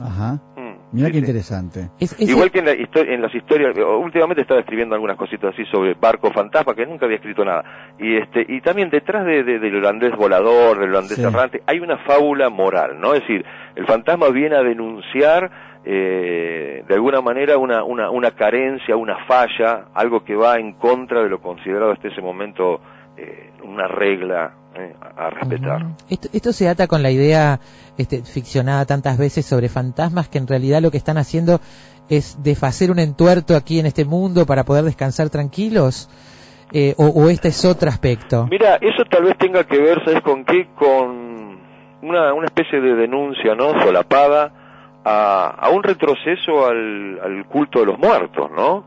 Ajá. Mm, Mira sí, qué interesante. Es- es- Igual que en, la en las historias, últimamente estaba escribiendo algunas cositas así sobre barco fantasma, que nunca había escrito nada. Y este y también detrás de, de- del holandés volador, del holandés Sí. errante, hay una fábula moral, ¿no? Es decir, el fantasma viene a denunciar eh, de alguna manera una, una, una carencia, una falla, algo que va en contra de lo considerado hasta ese momento eh, una regla eh, a, a respetar. Esto, esto se ata con la idea este, ficcionada tantas veces sobre fantasmas que en realidad lo que están haciendo es desfacer un entuerto aquí en este mundo para poder descansar tranquilos. Eh, o, o este es otro aspecto. Mira, eso tal vez tenga que ver, ¿sabes con qué? Con una, una especie de denuncia, ¿no? Solapada a, a un retroceso al, al culto de los muertos, ¿no?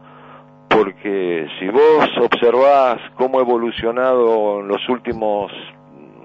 Porque si vos observás cómo ha evolucionado en los últimos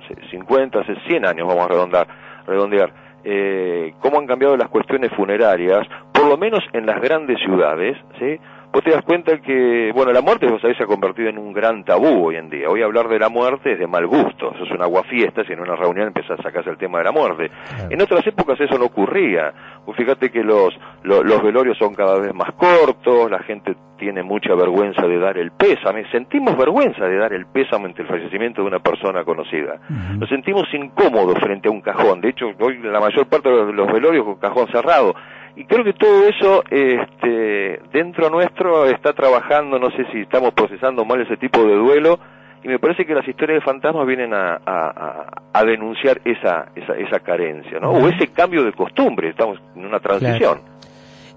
no sé, 50, 100 años, vamos a redondar, redondear, eh, cómo han cambiado las cuestiones funerarias, por lo menos en las grandes ciudades, ¿sí? Vos te das cuenta que, bueno, la muerte, vos sabés, se ha convertido en un gran tabú hoy en día. Hoy hablar de la muerte es de mal gusto. Eso es una aguafiesta si en una reunión empieza a sacarse el tema de la muerte. En otras épocas eso no ocurría. Vos fíjate que los, lo- los velorios son cada vez más cortos, la gente tiene mucha vergüenza de dar el pésame. Sentimos vergüenza de dar el pésame ante el fallecimiento de una persona conocida. Nos sentimos incómodos frente a un cajón. De hecho, hoy la mayor parte de los velorios con cajón cerrado. Y creo que todo eso este, dentro nuestro está trabajando, no sé si estamos procesando mal ese tipo de duelo, y me parece que las historias de fantasmas vienen a, a- denunciar esa, esa, esa carencia, ¿no? O ese cambio de costumbre, estamos en una transición.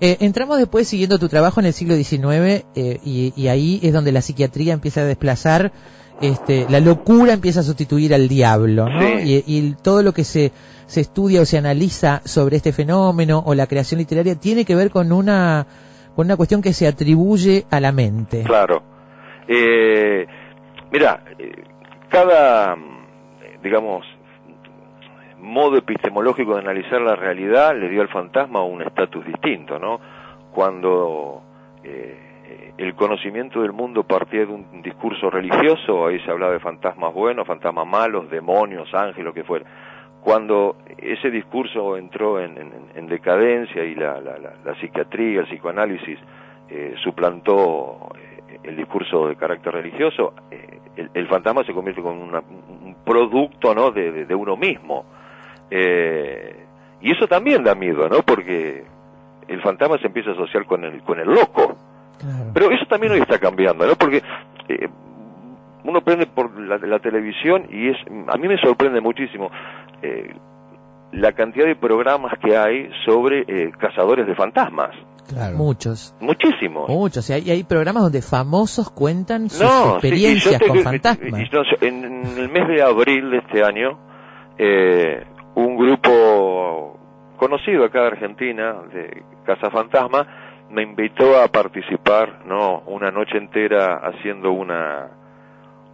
Eh, entramos después siguiendo tu trabajo en el siglo XIX eh, y, y ahí es donde la psiquiatría empieza a desplazar, este, la locura empieza a sustituir al diablo, ¿no? Sí. Y, y todo lo que se, se estudia o se analiza sobre este fenómeno o la creación literaria tiene que ver con una, con una cuestión que se atribuye a la mente. Claro. Eh, mira, eh, cada, digamos, modo epistemológico de analizar la realidad le dio al fantasma un estatus distinto, ¿no? Cuando eh, el conocimiento del mundo partía de un discurso religioso, ahí se hablaba de fantasmas buenos, fantasmas malos, demonios, ángeles, lo que fuera. Cuando ese discurso entró en, en- en decadencia y la, la- la- psiquiatría, el psicoanálisis eh, suplantó eh, el discurso de carácter religioso, eh, el, fantasma se convierte una- un producto ¿no? de, de- de uno mismo. Eh, y eso también da miedo, ¿no? Porque el fantasma se empieza a asociar con el, con el loco. Pero eso también hoy está cambiando, ¿no? Porque eh, uno prende por la, la televisión y es a mí me sorprende muchísimo eh, la cantidad de programas que hay sobre eh, cazadores de fantasmas. Muchos. Muchísimos. Muchos. Y hay, hay programas donde famosos cuentan sus No, sí, y yo experiencias te- con fantasmas. y en, en el mes de abril de este año, eh, un grupo conocido acá de Argentina, de Casa Fantasma, me invitó a participar, no, una noche entera haciendo una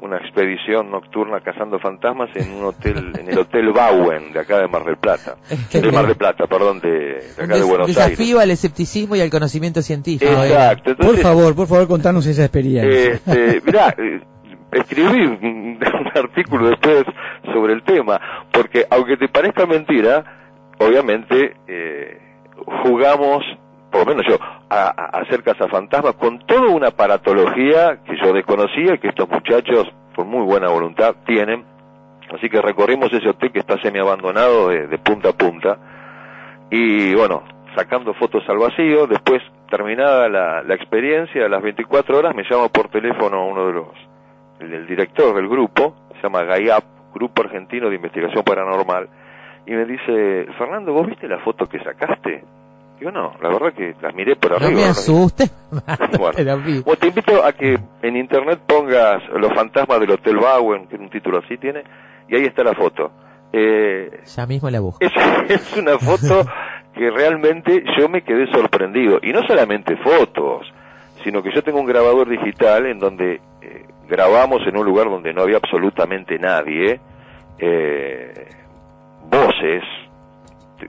una expedición nocturna cazando fantasmas en un hotel, en el hotel Bauen de acá de Mar del Plata, de Mar del Plata, perdón, de, de Un acá de Buenos Aires. desafío al escepticismo y al conocimiento científico. Exacto. Por favor, por favor, contanos esa experiencia. Este, mirá, eh, escribí un, un artículo después sobre el tema, porque aunque te parezca mentira, obviamente eh, jugamos, por lo menos yo, a, a hacer cazafantasmas con toda una paratología que yo desconocía, que estos muchachos, con muy buena voluntad, tienen. Así que recorrimos ese hotel que está semi abandonado de, de punta a punta. Y bueno, sacando fotos al vacío, después terminada la, la experiencia, a las 24 horas me llama por teléfono uno de los, el, el director del grupo, se llama GAIAP, Grupo Argentino de Investigación Paranormal, y me dice, Fernando, ¿vos viste la foto que sacaste? Digo, no, la verdad que las miré por No arriba. me ¿no? asustes. Bueno, bueno, te invito a que en internet pongas Los fantasmas del Hotel Bowen, que un título así tiene, y ahí está la foto. Eh, Ya mismo la busco. es, es una foto que realmente yo me quedé sorprendido. Y no solamente fotos, sino que yo tengo un grabador digital en donde eh, grabamos en un lugar donde no había absolutamente nadie, eh, voces,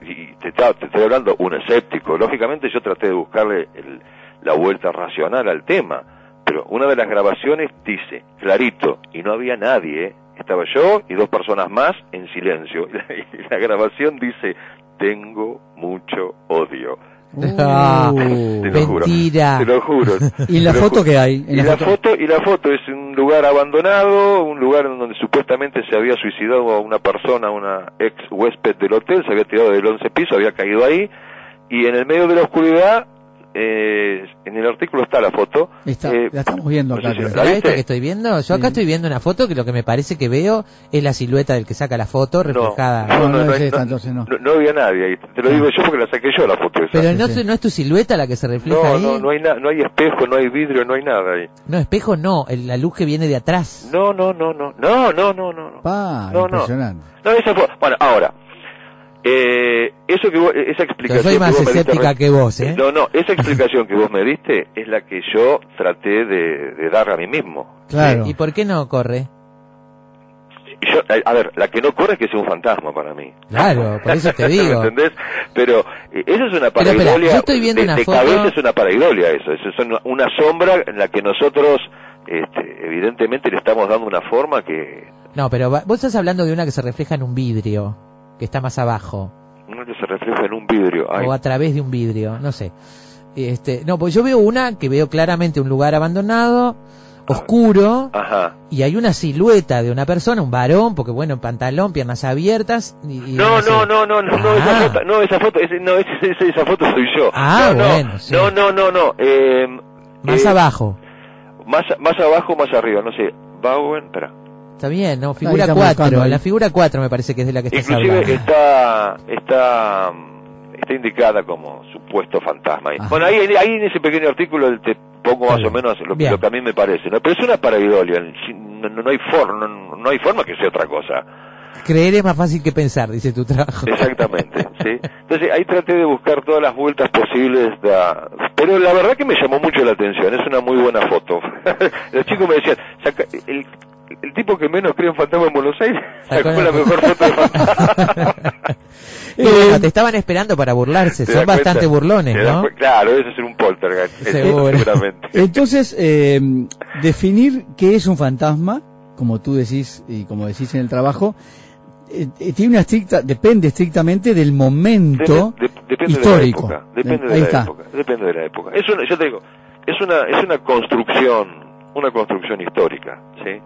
y te, está- te estoy hablando un escéptico. Lógicamente yo traté de buscarle el- la vuelta racional al tema, pero una de las grabaciones dice, clarito, y no había nadie, ¿eh? estaba yo y dos personas más en silencio. Y la grabación dice, tengo mucho odio. Ah, te lo juro. mentira. Te lo juro. ¿Y la foto ju- que hay? En y la la foto- foto y la foto es un lugar abandonado, un lugar en donde supuestamente se había suicidado a una persona, una ex huésped del hotel, se había tirado del 11 piso, había caído ahí y en el medio de la oscuridad eh, en el artículo está la foto. Está, Eh, la estamos viendo no sé acá. si creo. la esta que estoy viendo? Yo acá estoy viendo una foto que lo que me parece que veo es la silueta del que saca la foto reflejada. No, no, es hay- esta, entonces no. no- no había nadie ahí. Te lo digo yo porque la saqué yo la foto esa. Pero no, no es tu silueta la que se refleja no, ahí. no, no hay, na- no hay espejo, no hay vidrio, no hay nada ahí. No, espejo no, el- la luz que viene de atrás. No, no, no, no, no, no, no, no. no. Pa, No, no. impresionante. No, esa fue. Bueno, ahora, Eh, eso que vos, esa Yo explicación soy más que vos me diste que vos, ¿eh? No, no, esa explicación que vos me diste es la que yo traté de, de dar a mí mismo. Claro. ¿Y por qué no corre? Yo, a, ver, la que no corre es que sea un fantasma para mí. Claro, por eso te digo. ¿Me entendés? Pero eh, eso es una Pero pareidolia. yo estoy viendo de, una de foto- cabeza es una pareidolia eso. Eso es una, una sombra en la que nosotros, este, evidentemente, le estamos dando una forma que No, pero va- vos estás hablando de una que se refleja en un vidrio, que está más abajo, no que se refleja en un vidrio. Ay, o a través de un vidrio, no sé. Este, no, pues yo veo una que veo claramente un lugar abandonado, oscuro, Ajá. y hay una silueta de una persona, un varón, porque bueno, pantalón, piernas abiertas. Y, y No, sé. no, no, no, no, no, Ah. esa foto, no, esa foto, ese- no, ese- ese- esa foto soy yo. Ah, no, no, bueno, sí. no, no, no, no, eh, Más eh, abajo. Más, más abajo, más arriba, no sé. Bowen, espera. Está bien, no, figura estamos 4, buscando ahí. la figura 4 me parece que es de la que estás Inclusive hablando. está, está, mm, está indicada como supuesto fantasma. Ajá. Bueno, ahí, ahí en ese pequeño artículo te pongo más o menos lo, que a mí me parece, ¿no? Pero es una pareidolia, no, no- no hay forma, no, no hay forma que sea otra cosa. Creer es más fácil que pensar, dice tu trabajo. Exactamente, ¿sí? Entonces ahí traté de buscar todas las vueltas posibles, de pero la verdad que me llamó mucho la atención, es una muy buena foto. Los chicos me decían, "Saca- el, el tipo que menos cree en fantasma en Buenos Aires sacó la mejor foto de fantasma. Y bueno, te estaban esperando para burlarse, ¿Te son cuenta? bastante burlones, ¿no? Claro, eso es un poltergeist, Seguro. seguramente. Entonces, eh, definir qué es un fantasma, como tú decís y como decís en el trabajo, eh, eh, tiene una estricta, depende estrictamente del momento depende histórico. de la época, depende Ahí de la está. época, depende de la época. Es una, yo te digo, es una, es una construcción, una construcción histórica, ¿sí?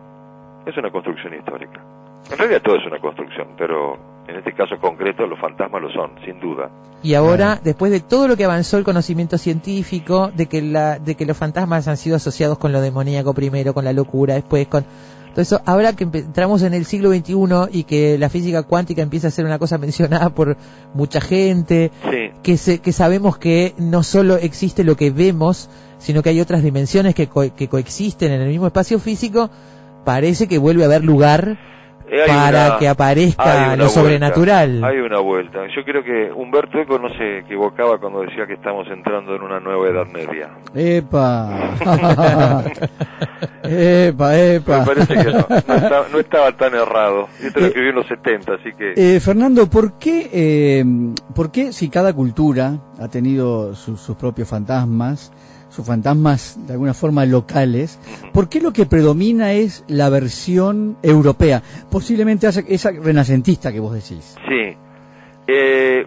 Es una construcción histórica. En realidad todo es una construcción, pero en este caso concreto los fantasmas lo son, sin duda. Y ahora, después de todo lo que avanzó el conocimiento científico, de que, la, de que los fantasmas han sido asociados con lo demoníaco primero, con la locura, después con todo eso, ahora que entramos en el siglo XXI y que la física cuántica empieza a ser una cosa mencionada por mucha gente, Sí. que, se- que sabemos que no solo existe lo que vemos, sino que hay otras dimensiones que, co- que coexisten en el mismo espacio físico, parece que vuelve a haber lugar Eh, para una- que aparezca lo vuelta, sobrenatural. Hay una vuelta. Yo creo que Humberto Eco no se equivocaba cuando decía que estamos entrando en una nueva edad media. Epa. epa, epa. Me parece que no, no estaba, no estaba tan errado. Yo te lo escribí en los 70, así que... Eh, Fernando, ¿por qué, eh, ¿por qué si cada cultura ha tenido su- sus propios fantasmas, sus fantasmas de alguna forma locales, ¿por qué lo que predomina es la versión europea? Posiblemente esa, esa renacentista que vos decís. Sí. Eh,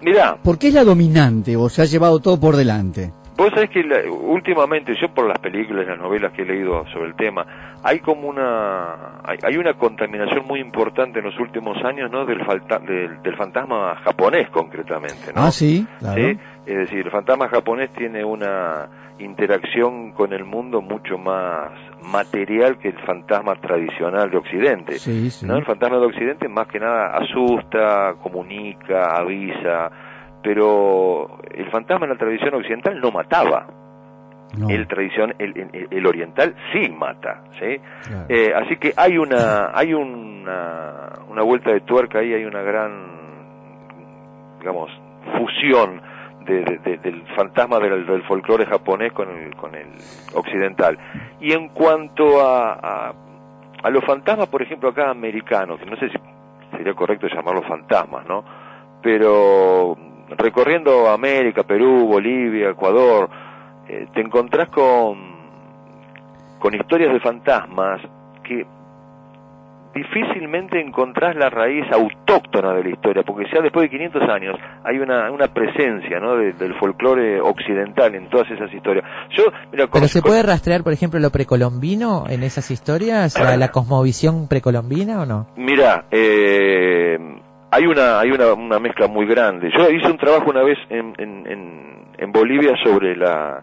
mirá, ¿Por qué es la dominante o se ha llevado todo por delante? Vos sabés que la- últimamente, yo por las películas y las novelas que he leído sobre el tema, hay como una hay, hay una contaminación muy importante en los últimos años, ¿no? Del, falta, del, del fantasma japonés concretamente, ¿no? Ah, sí, claro. ¿Sí? Es decir, el fantasma japonés tiene una interacción con el mundo mucho más material que el fantasma tradicional de Occidente. Sí, sí. ¿no? El fantasma de Occidente más que nada asusta, comunica, avisa, pero el fantasma en la tradición occidental no mataba. No. El tradición, el, el- el oriental sí mata, ¿sí? Claro. Eh, así que hay una, hay una, una vuelta de tuerca ahí, hay una gran, digamos, fusión de- de- de- del fantasma del, del folclore japonés con el, con el occidental. Y en cuanto a, a, a los fantasmas, por ejemplo, acá americanos, que no sé si sería correcto llamarlos fantasmas, ¿no? Pero recorriendo América, Perú, Bolivia, Ecuador, eh, te encontrás con, con historias de fantasmas que difícilmente encontrás la raíz autóctona de la historia, porque ya después de 500 años hay una, una presencia ¿no? de- del folclore occidental en todas esas historias. Yo, mira, Pero se puede rastrear, por ejemplo, lo precolombino en esas historias, la, la cosmovisión precolombina o no? Mira, eh, hay una hay una, una mezcla muy grande. Yo hice un trabajo una vez en, en, en, en Bolivia sobre la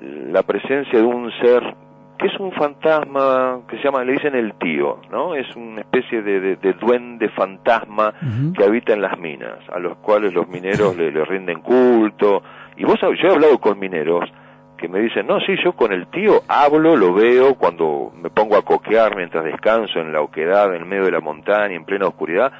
la presencia de un ser que es un fantasma que se llama, le dicen el tío, ¿no? Es una especie de, de- de duende fantasma que habita en las minas, a los cuales los mineros le, le rinden culto. Y vos, yo he hablado con mineros que me dicen, no, sí, yo con el tío hablo, lo veo cuando me pongo a coquear mientras descanso en la oquedad, en medio de la montaña, en plena oscuridad,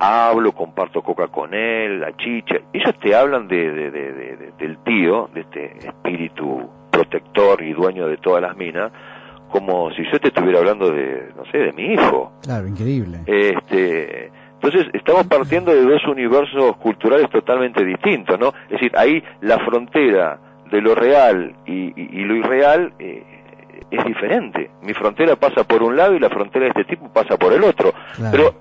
hablo, comparto coca con él, la chicha. Ellos te hablan de, de- de- de- de- del tío, de este espíritu protector y dueño de todas las minas, como si yo te estuviera hablando de, no sé, de mi hijo. Claro, increíble. Este, entonces estamos partiendo de dos universos culturales totalmente distintos, ¿no? Es decir, ahí la frontera de lo real y, y- y lo irreal eh, es diferente. Mi frontera pasa por un lado y la frontera de este tipo pasa por el otro. Claro. Pero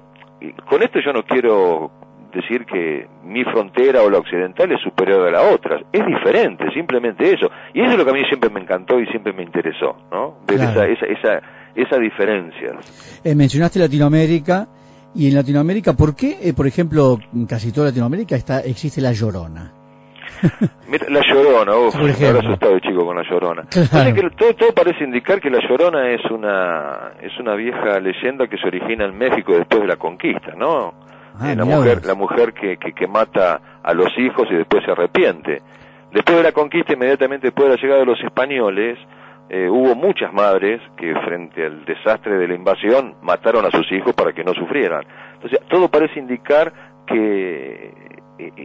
con esto yo no quiero decir que mi frontera o la occidental es superior a la otra. Es diferente, simplemente eso. Y eso es lo que a mí siempre me encantó y siempre me interesó, ¿no? Ver Claro. esa, esa, esa, esa diferencia. Eh, mencionaste Latinoamérica y en Latinoamérica, ¿por qué, eh, por ejemplo, en casi toda Latinoamérica está existe la llorona? Mira, la Llorona, uf, me habrá asustado de chico con la Llorona. Claro. Así que todo, todo parece indicar que la Llorona es una es una vieja leyenda que se origina en México después de la conquista, ¿no? Ah, Eh, la mujer la mujer que, que, que mata a los hijos y después se arrepiente. Después de la conquista, inmediatamente después de la llegada de los españoles, eh, hubo muchas madres que frente al desastre de la invasión mataron a sus hijos para que no sufrieran. Entonces, todo parece indicar que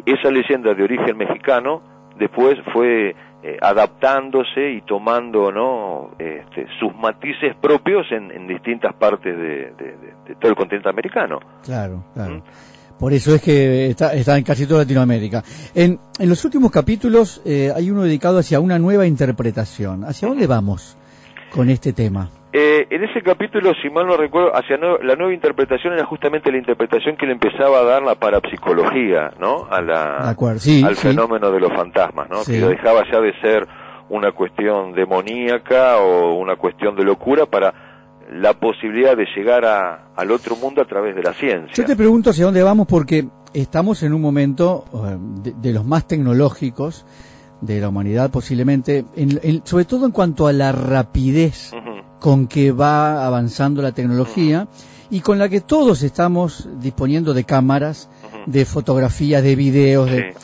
esa leyenda de origen mexicano después fue eh, adaptándose y tomando no este, sus matices propios en, en distintas partes de, de- de- de todo el continente americano. Claro, claro. Por eso es que está, está en casi toda Latinoamérica. En, en los últimos capítulos eh, hay uno dedicado hacia una nueva interpretación. ¿Hacia dónde vamos con este tema? Eh, en ese capítulo, si mal no recuerdo, hacia la nueva interpretación era justamente la interpretación que le empezaba a dar la parapsicología, ¿no? A la, De acuerdo, sí, al sí. fenómeno de los fantasmas, ¿no? Sí. Que lo dejaba ya de ser una cuestión demoníaca o una cuestión de locura para la posibilidad de llegar a, al otro mundo a través de la ciencia. Yo te pregunto hacia dónde vamos porque estamos en un momento eh, de, de los más tecnológicos de la humanidad posiblemente, en- en- sobre todo en cuanto a la rapidez con que va avanzando la tecnología y con la que todos estamos disponiendo de cámaras, de fotografías, de videos. De...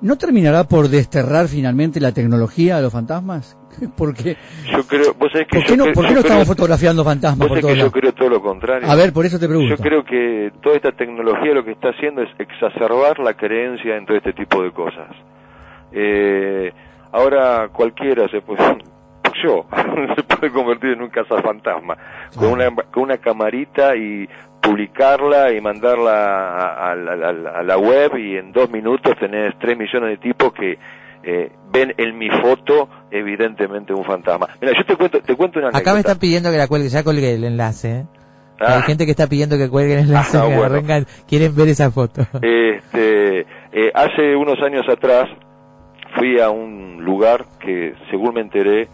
¿No terminará por desterrar finalmente la tecnología a los fantasmas? Porque Yo creo, vos sabés que ¿Por qué no, por qué no estamos creo- fotografiando fantasmas por que yo creo todo lo contrario. A ver, por eso te pregunto. Yo creo que toda esta tecnología lo que está haciendo es exacerbar la creencia en todo este tipo de cosas. Eh, ahora cualquiera se puede, yo, se puede convertir en un cazafantasma con una, con una camarita y publicarla y mandarla a, a la- a la- a la web y en dos minutos tenés tres millones de tipos que eh, ven en mi foto evidentemente un fantasma. Mira, yo te cuento, te cuento una Acá me están pidiendo que la cuelgue, ya colgué el enlace. ¿eh? Ah. Hay gente que está pidiendo que cuelgue el enlace, Ah, que bueno. vengan, quieren ver esa foto. Este, eh, hace unos años atrás fui a un lugar que, según me enteré,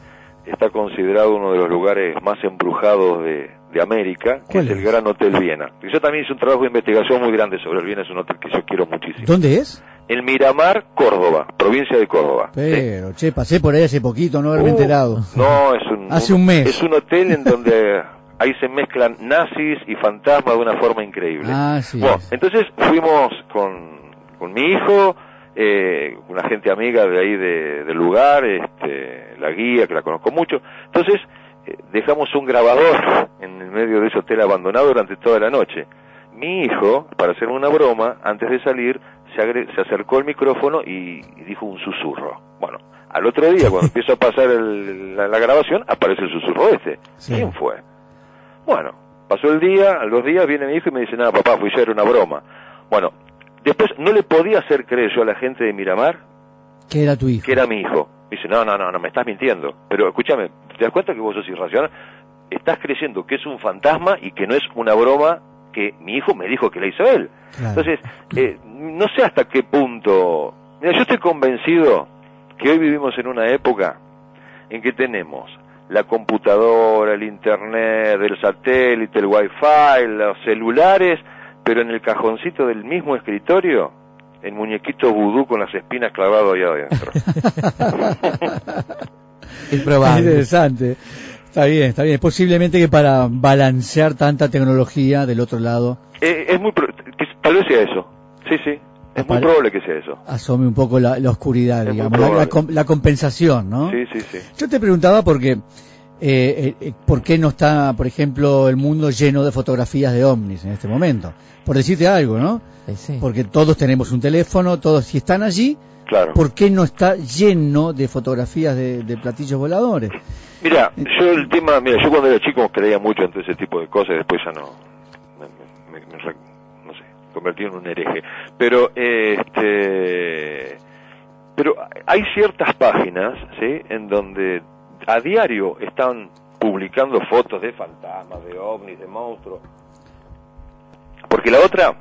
está considerado uno de los lugares más embrujados de, de América, que ¿Cuál es el Gran Hotel Viena. Y yo también hice un trabajo de investigación muy grande sobre el Viena, es un hotel que yo quiero muchísimo. ¿Dónde es? El Miramar, Córdoba, provincia de Córdoba. Pero, che, pasé por ahí hace poquito, no haberme Uh, enterado. No, es un, Hace un mes. Es un hotel en donde ahí se mezclan nazis y fantasmas de una forma increíble. Ah, sí. Bueno, entonces fuimos con, con mi hijo, eh, una gente amiga de ahí de- del lugar, este, la guía que la conozco mucho. Entonces eh, dejamos un grabador en el medio de ese hotel abandonado durante toda la noche. Mi hijo, para hacerme una broma, antes de salir, se, agre- se acercó al micrófono y, y dijo un susurro. Bueno, al otro día, cuando empiezo a pasar el- la, la grabación, aparece el susurro este. ¿Quién fue? Bueno, pasó el día, a los días viene mi hijo y me dice, nada, papá, fui yo, era una broma. Bueno, después no le podía hacer creer yo a la gente de Miramar Que era tu hijo. que era mi hijo. Me dice, no, no, no, no, me estás mintiendo. Pero escúchame, ¿te das cuenta que vos sos irracional? Estás creyendo que es un fantasma y que no es una broma que mi hijo me dijo que la hizo él. Entonces, eh, no sé hasta qué punto... Mira, yo estoy convencido que hoy vivimos en una época en que tenemos la computadora, el internet, el satélite, el wifi, los celulares, pero en el cajoncito del mismo escritorio, el muñequito vudú con las espinas clavado ahí adentro. Es probable. Interesante. Está bien, está bien. Posiblemente que para balancear tanta tecnología del otro lado Eh, es muy pro- tal vez sea eso. Sí, sí. Es muy probable que sea eso. asome un poco la, la oscuridad, Es digamos, la, la probable. com- la compensación, ¿no? Sí, sí, sí. Yo te preguntaba porque eh, eh, ¿por qué no está, por ejemplo, el mundo lleno de fotografías de ovnis en este momento? Por decirte algo, ¿no? Porque todos tenemos un teléfono, todos si están allí, Claro. ¿por qué no está lleno de fotografías de, de platillos voladores? Mira, yo el tema, mira, yo cuando era chico creía mucho en todo ese tipo de cosas y después ya no, me, me- me no sé, convertí en un hereje. Pero, eh, este, pero hay ciertas páginas, ¿sí? En donde a diario están publicando fotos de fantasmas, de ovnis, de monstruos. Porque la otra,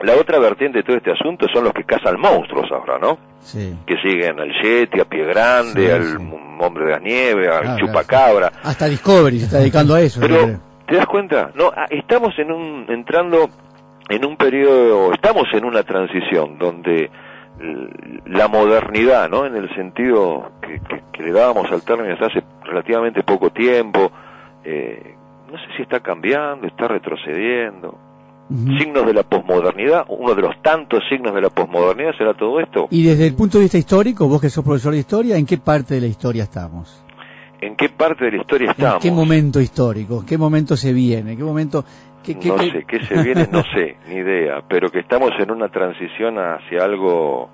la otra vertiente de todo este asunto son los que cazan monstruos ahora, ¿no? Sí. que siguen al Yeti, a Pie Grande, Sí, al sí. Hombre de la Nieve, al Chupacabra. Hasta Discovery se está dedicando a eso. Pero. ¿te das cuenta? No, ah, estamos en un, entrando en un periodo, estamos en una transición donde la modernidad, ¿no? En el sentido que, que- que le dábamos al término hasta hace relativamente poco tiempo, eh, no sé si está cambiando, está retrocediendo. Signos de la posmodernidad, uno de los tantos signos de la posmodernidad será todo esto. Y desde el punto de vista histórico, vos que sos profesor de historia, ¿en qué parte de la historia estamos? ¿En qué parte de la historia ¿En estamos? qué momento histórico? ¿En qué momento se viene? ¿En qué momento? Qué- qué- no qué- sé, ¿qué se viene? No sé, ni idea, pero que estamos en una transición hacia algo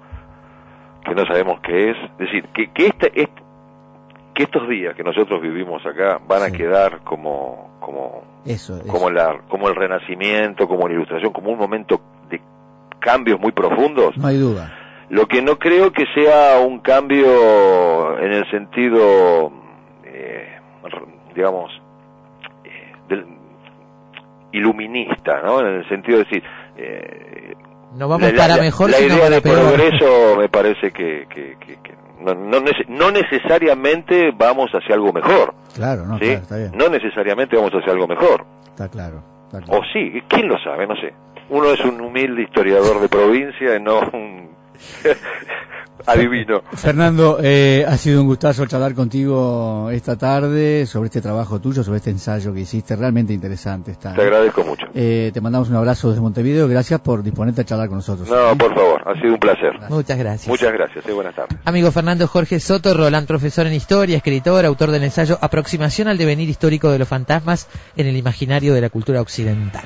que no sabemos qué es. Es decir, que, que, este, est- que estos días que nosotros vivimos acá van a quedar como, como, Eso, eso. como, la, como el renacimiento, como la ilustración, como un momento de cambios muy profundos. No hay duda. Lo que no creo que sea un cambio en el sentido, eh, digamos, eh, del- iluminista, ¿no? En el sentido de decir, eh, No vamos la, para la- mejor, la sino idea para de peor. progreso me parece que, que- que- que no, no nece- no necesariamente vamos hacia algo mejor, Claro, no, ¿sí? claro, está bien. No necesariamente vamos hacia algo mejor. Está claro. está claro. O sí, ¿quién lo sabe? No sé. Uno es un humilde historiador de provincia y no un adivino. Fernando, eh, ha sido un gustazo charlar contigo esta tarde sobre este trabajo tuyo, sobre este ensayo que hiciste, realmente interesante está. Te agradezco mucho. Eh, te mandamos un abrazo desde Montevideo, gracias por disponerte a charlar con nosotros. No, por favor, ha sido un placer. Muchas gracias. Muchas gracias, y buenas tardes. Amigo Fernando Jorge Soto Roland, profesor en historia, escritor, autor del ensayo Aproximación al devenir histórico de los fantasmas en el imaginario de la cultura occidental.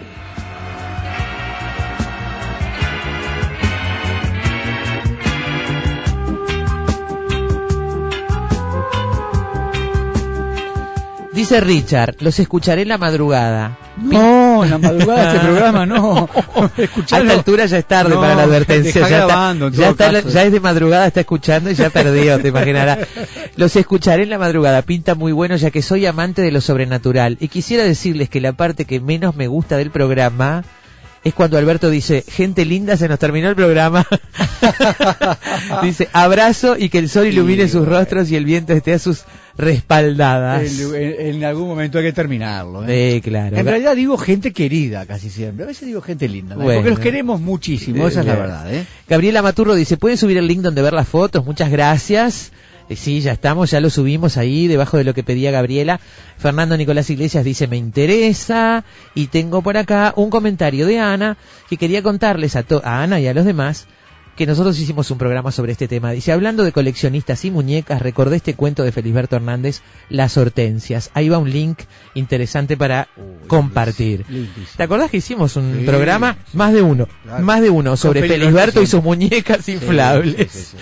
Dice Richard, los escucharé en la madrugada. No, en la madrugada este programa no. A esta altura ya es tarde No, para la advertencia. Ya, está- grabando, en ya está- ya es de madrugada, está escuchando y ya perdió, te imaginarás. Los escucharé en la madrugada, pinta muy bueno ya que soy amante de lo sobrenatural. Y quisiera decirles que la parte que menos me gusta del programa es cuando Alberto dice, gente linda, se nos terminó el programa. dice, abrazo y que el sol ilumine sus rostros y el viento esté a sus respaldadas. En, en- en algún momento hay que terminarlo. ¿eh? Eh, claro. En realidad digo gente querida casi siempre. A veces digo gente linda. ¿no? Bueno. Porque los queremos muchísimo, esa es la Bien. verdad. ¿eh? Gabriela Maturro dice, ¿pueden subir el link donde ver las fotos? Muchas gracias. Eh, sí, ya estamos, ya lo subimos ahí, debajo de lo que pedía Gabriela. Fernando Nicolás Iglesias dice, me interesa. Y tengo por acá un comentario de Ana, que quería contarles a, to- a Ana y a los demás que nosotros hicimos un programa sobre este tema. Dice, hablando de coleccionistas y muñecas, recordé este cuento de Felisberto Hernández, Las Hortensias. Ahí va un link interesante para compartir. ¿Te acordás que hicimos un Sí, programa? Más de uno, Claro. más de uno sobre Felisberto y sus muñecas inflables. Sí.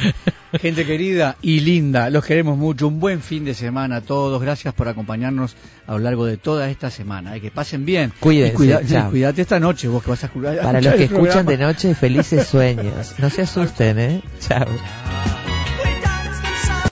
Gente querida y linda, los queremos mucho. Un buen fin de semana a todos. Gracias por acompañarnos a lo largo de toda esta semana. Que pasen bien. Cuídense, cuida- cuídate esta noche, vos que vas a escuchar. Para los que escuchan de noche, felices sueños. No se asusten, ¿eh? Chao.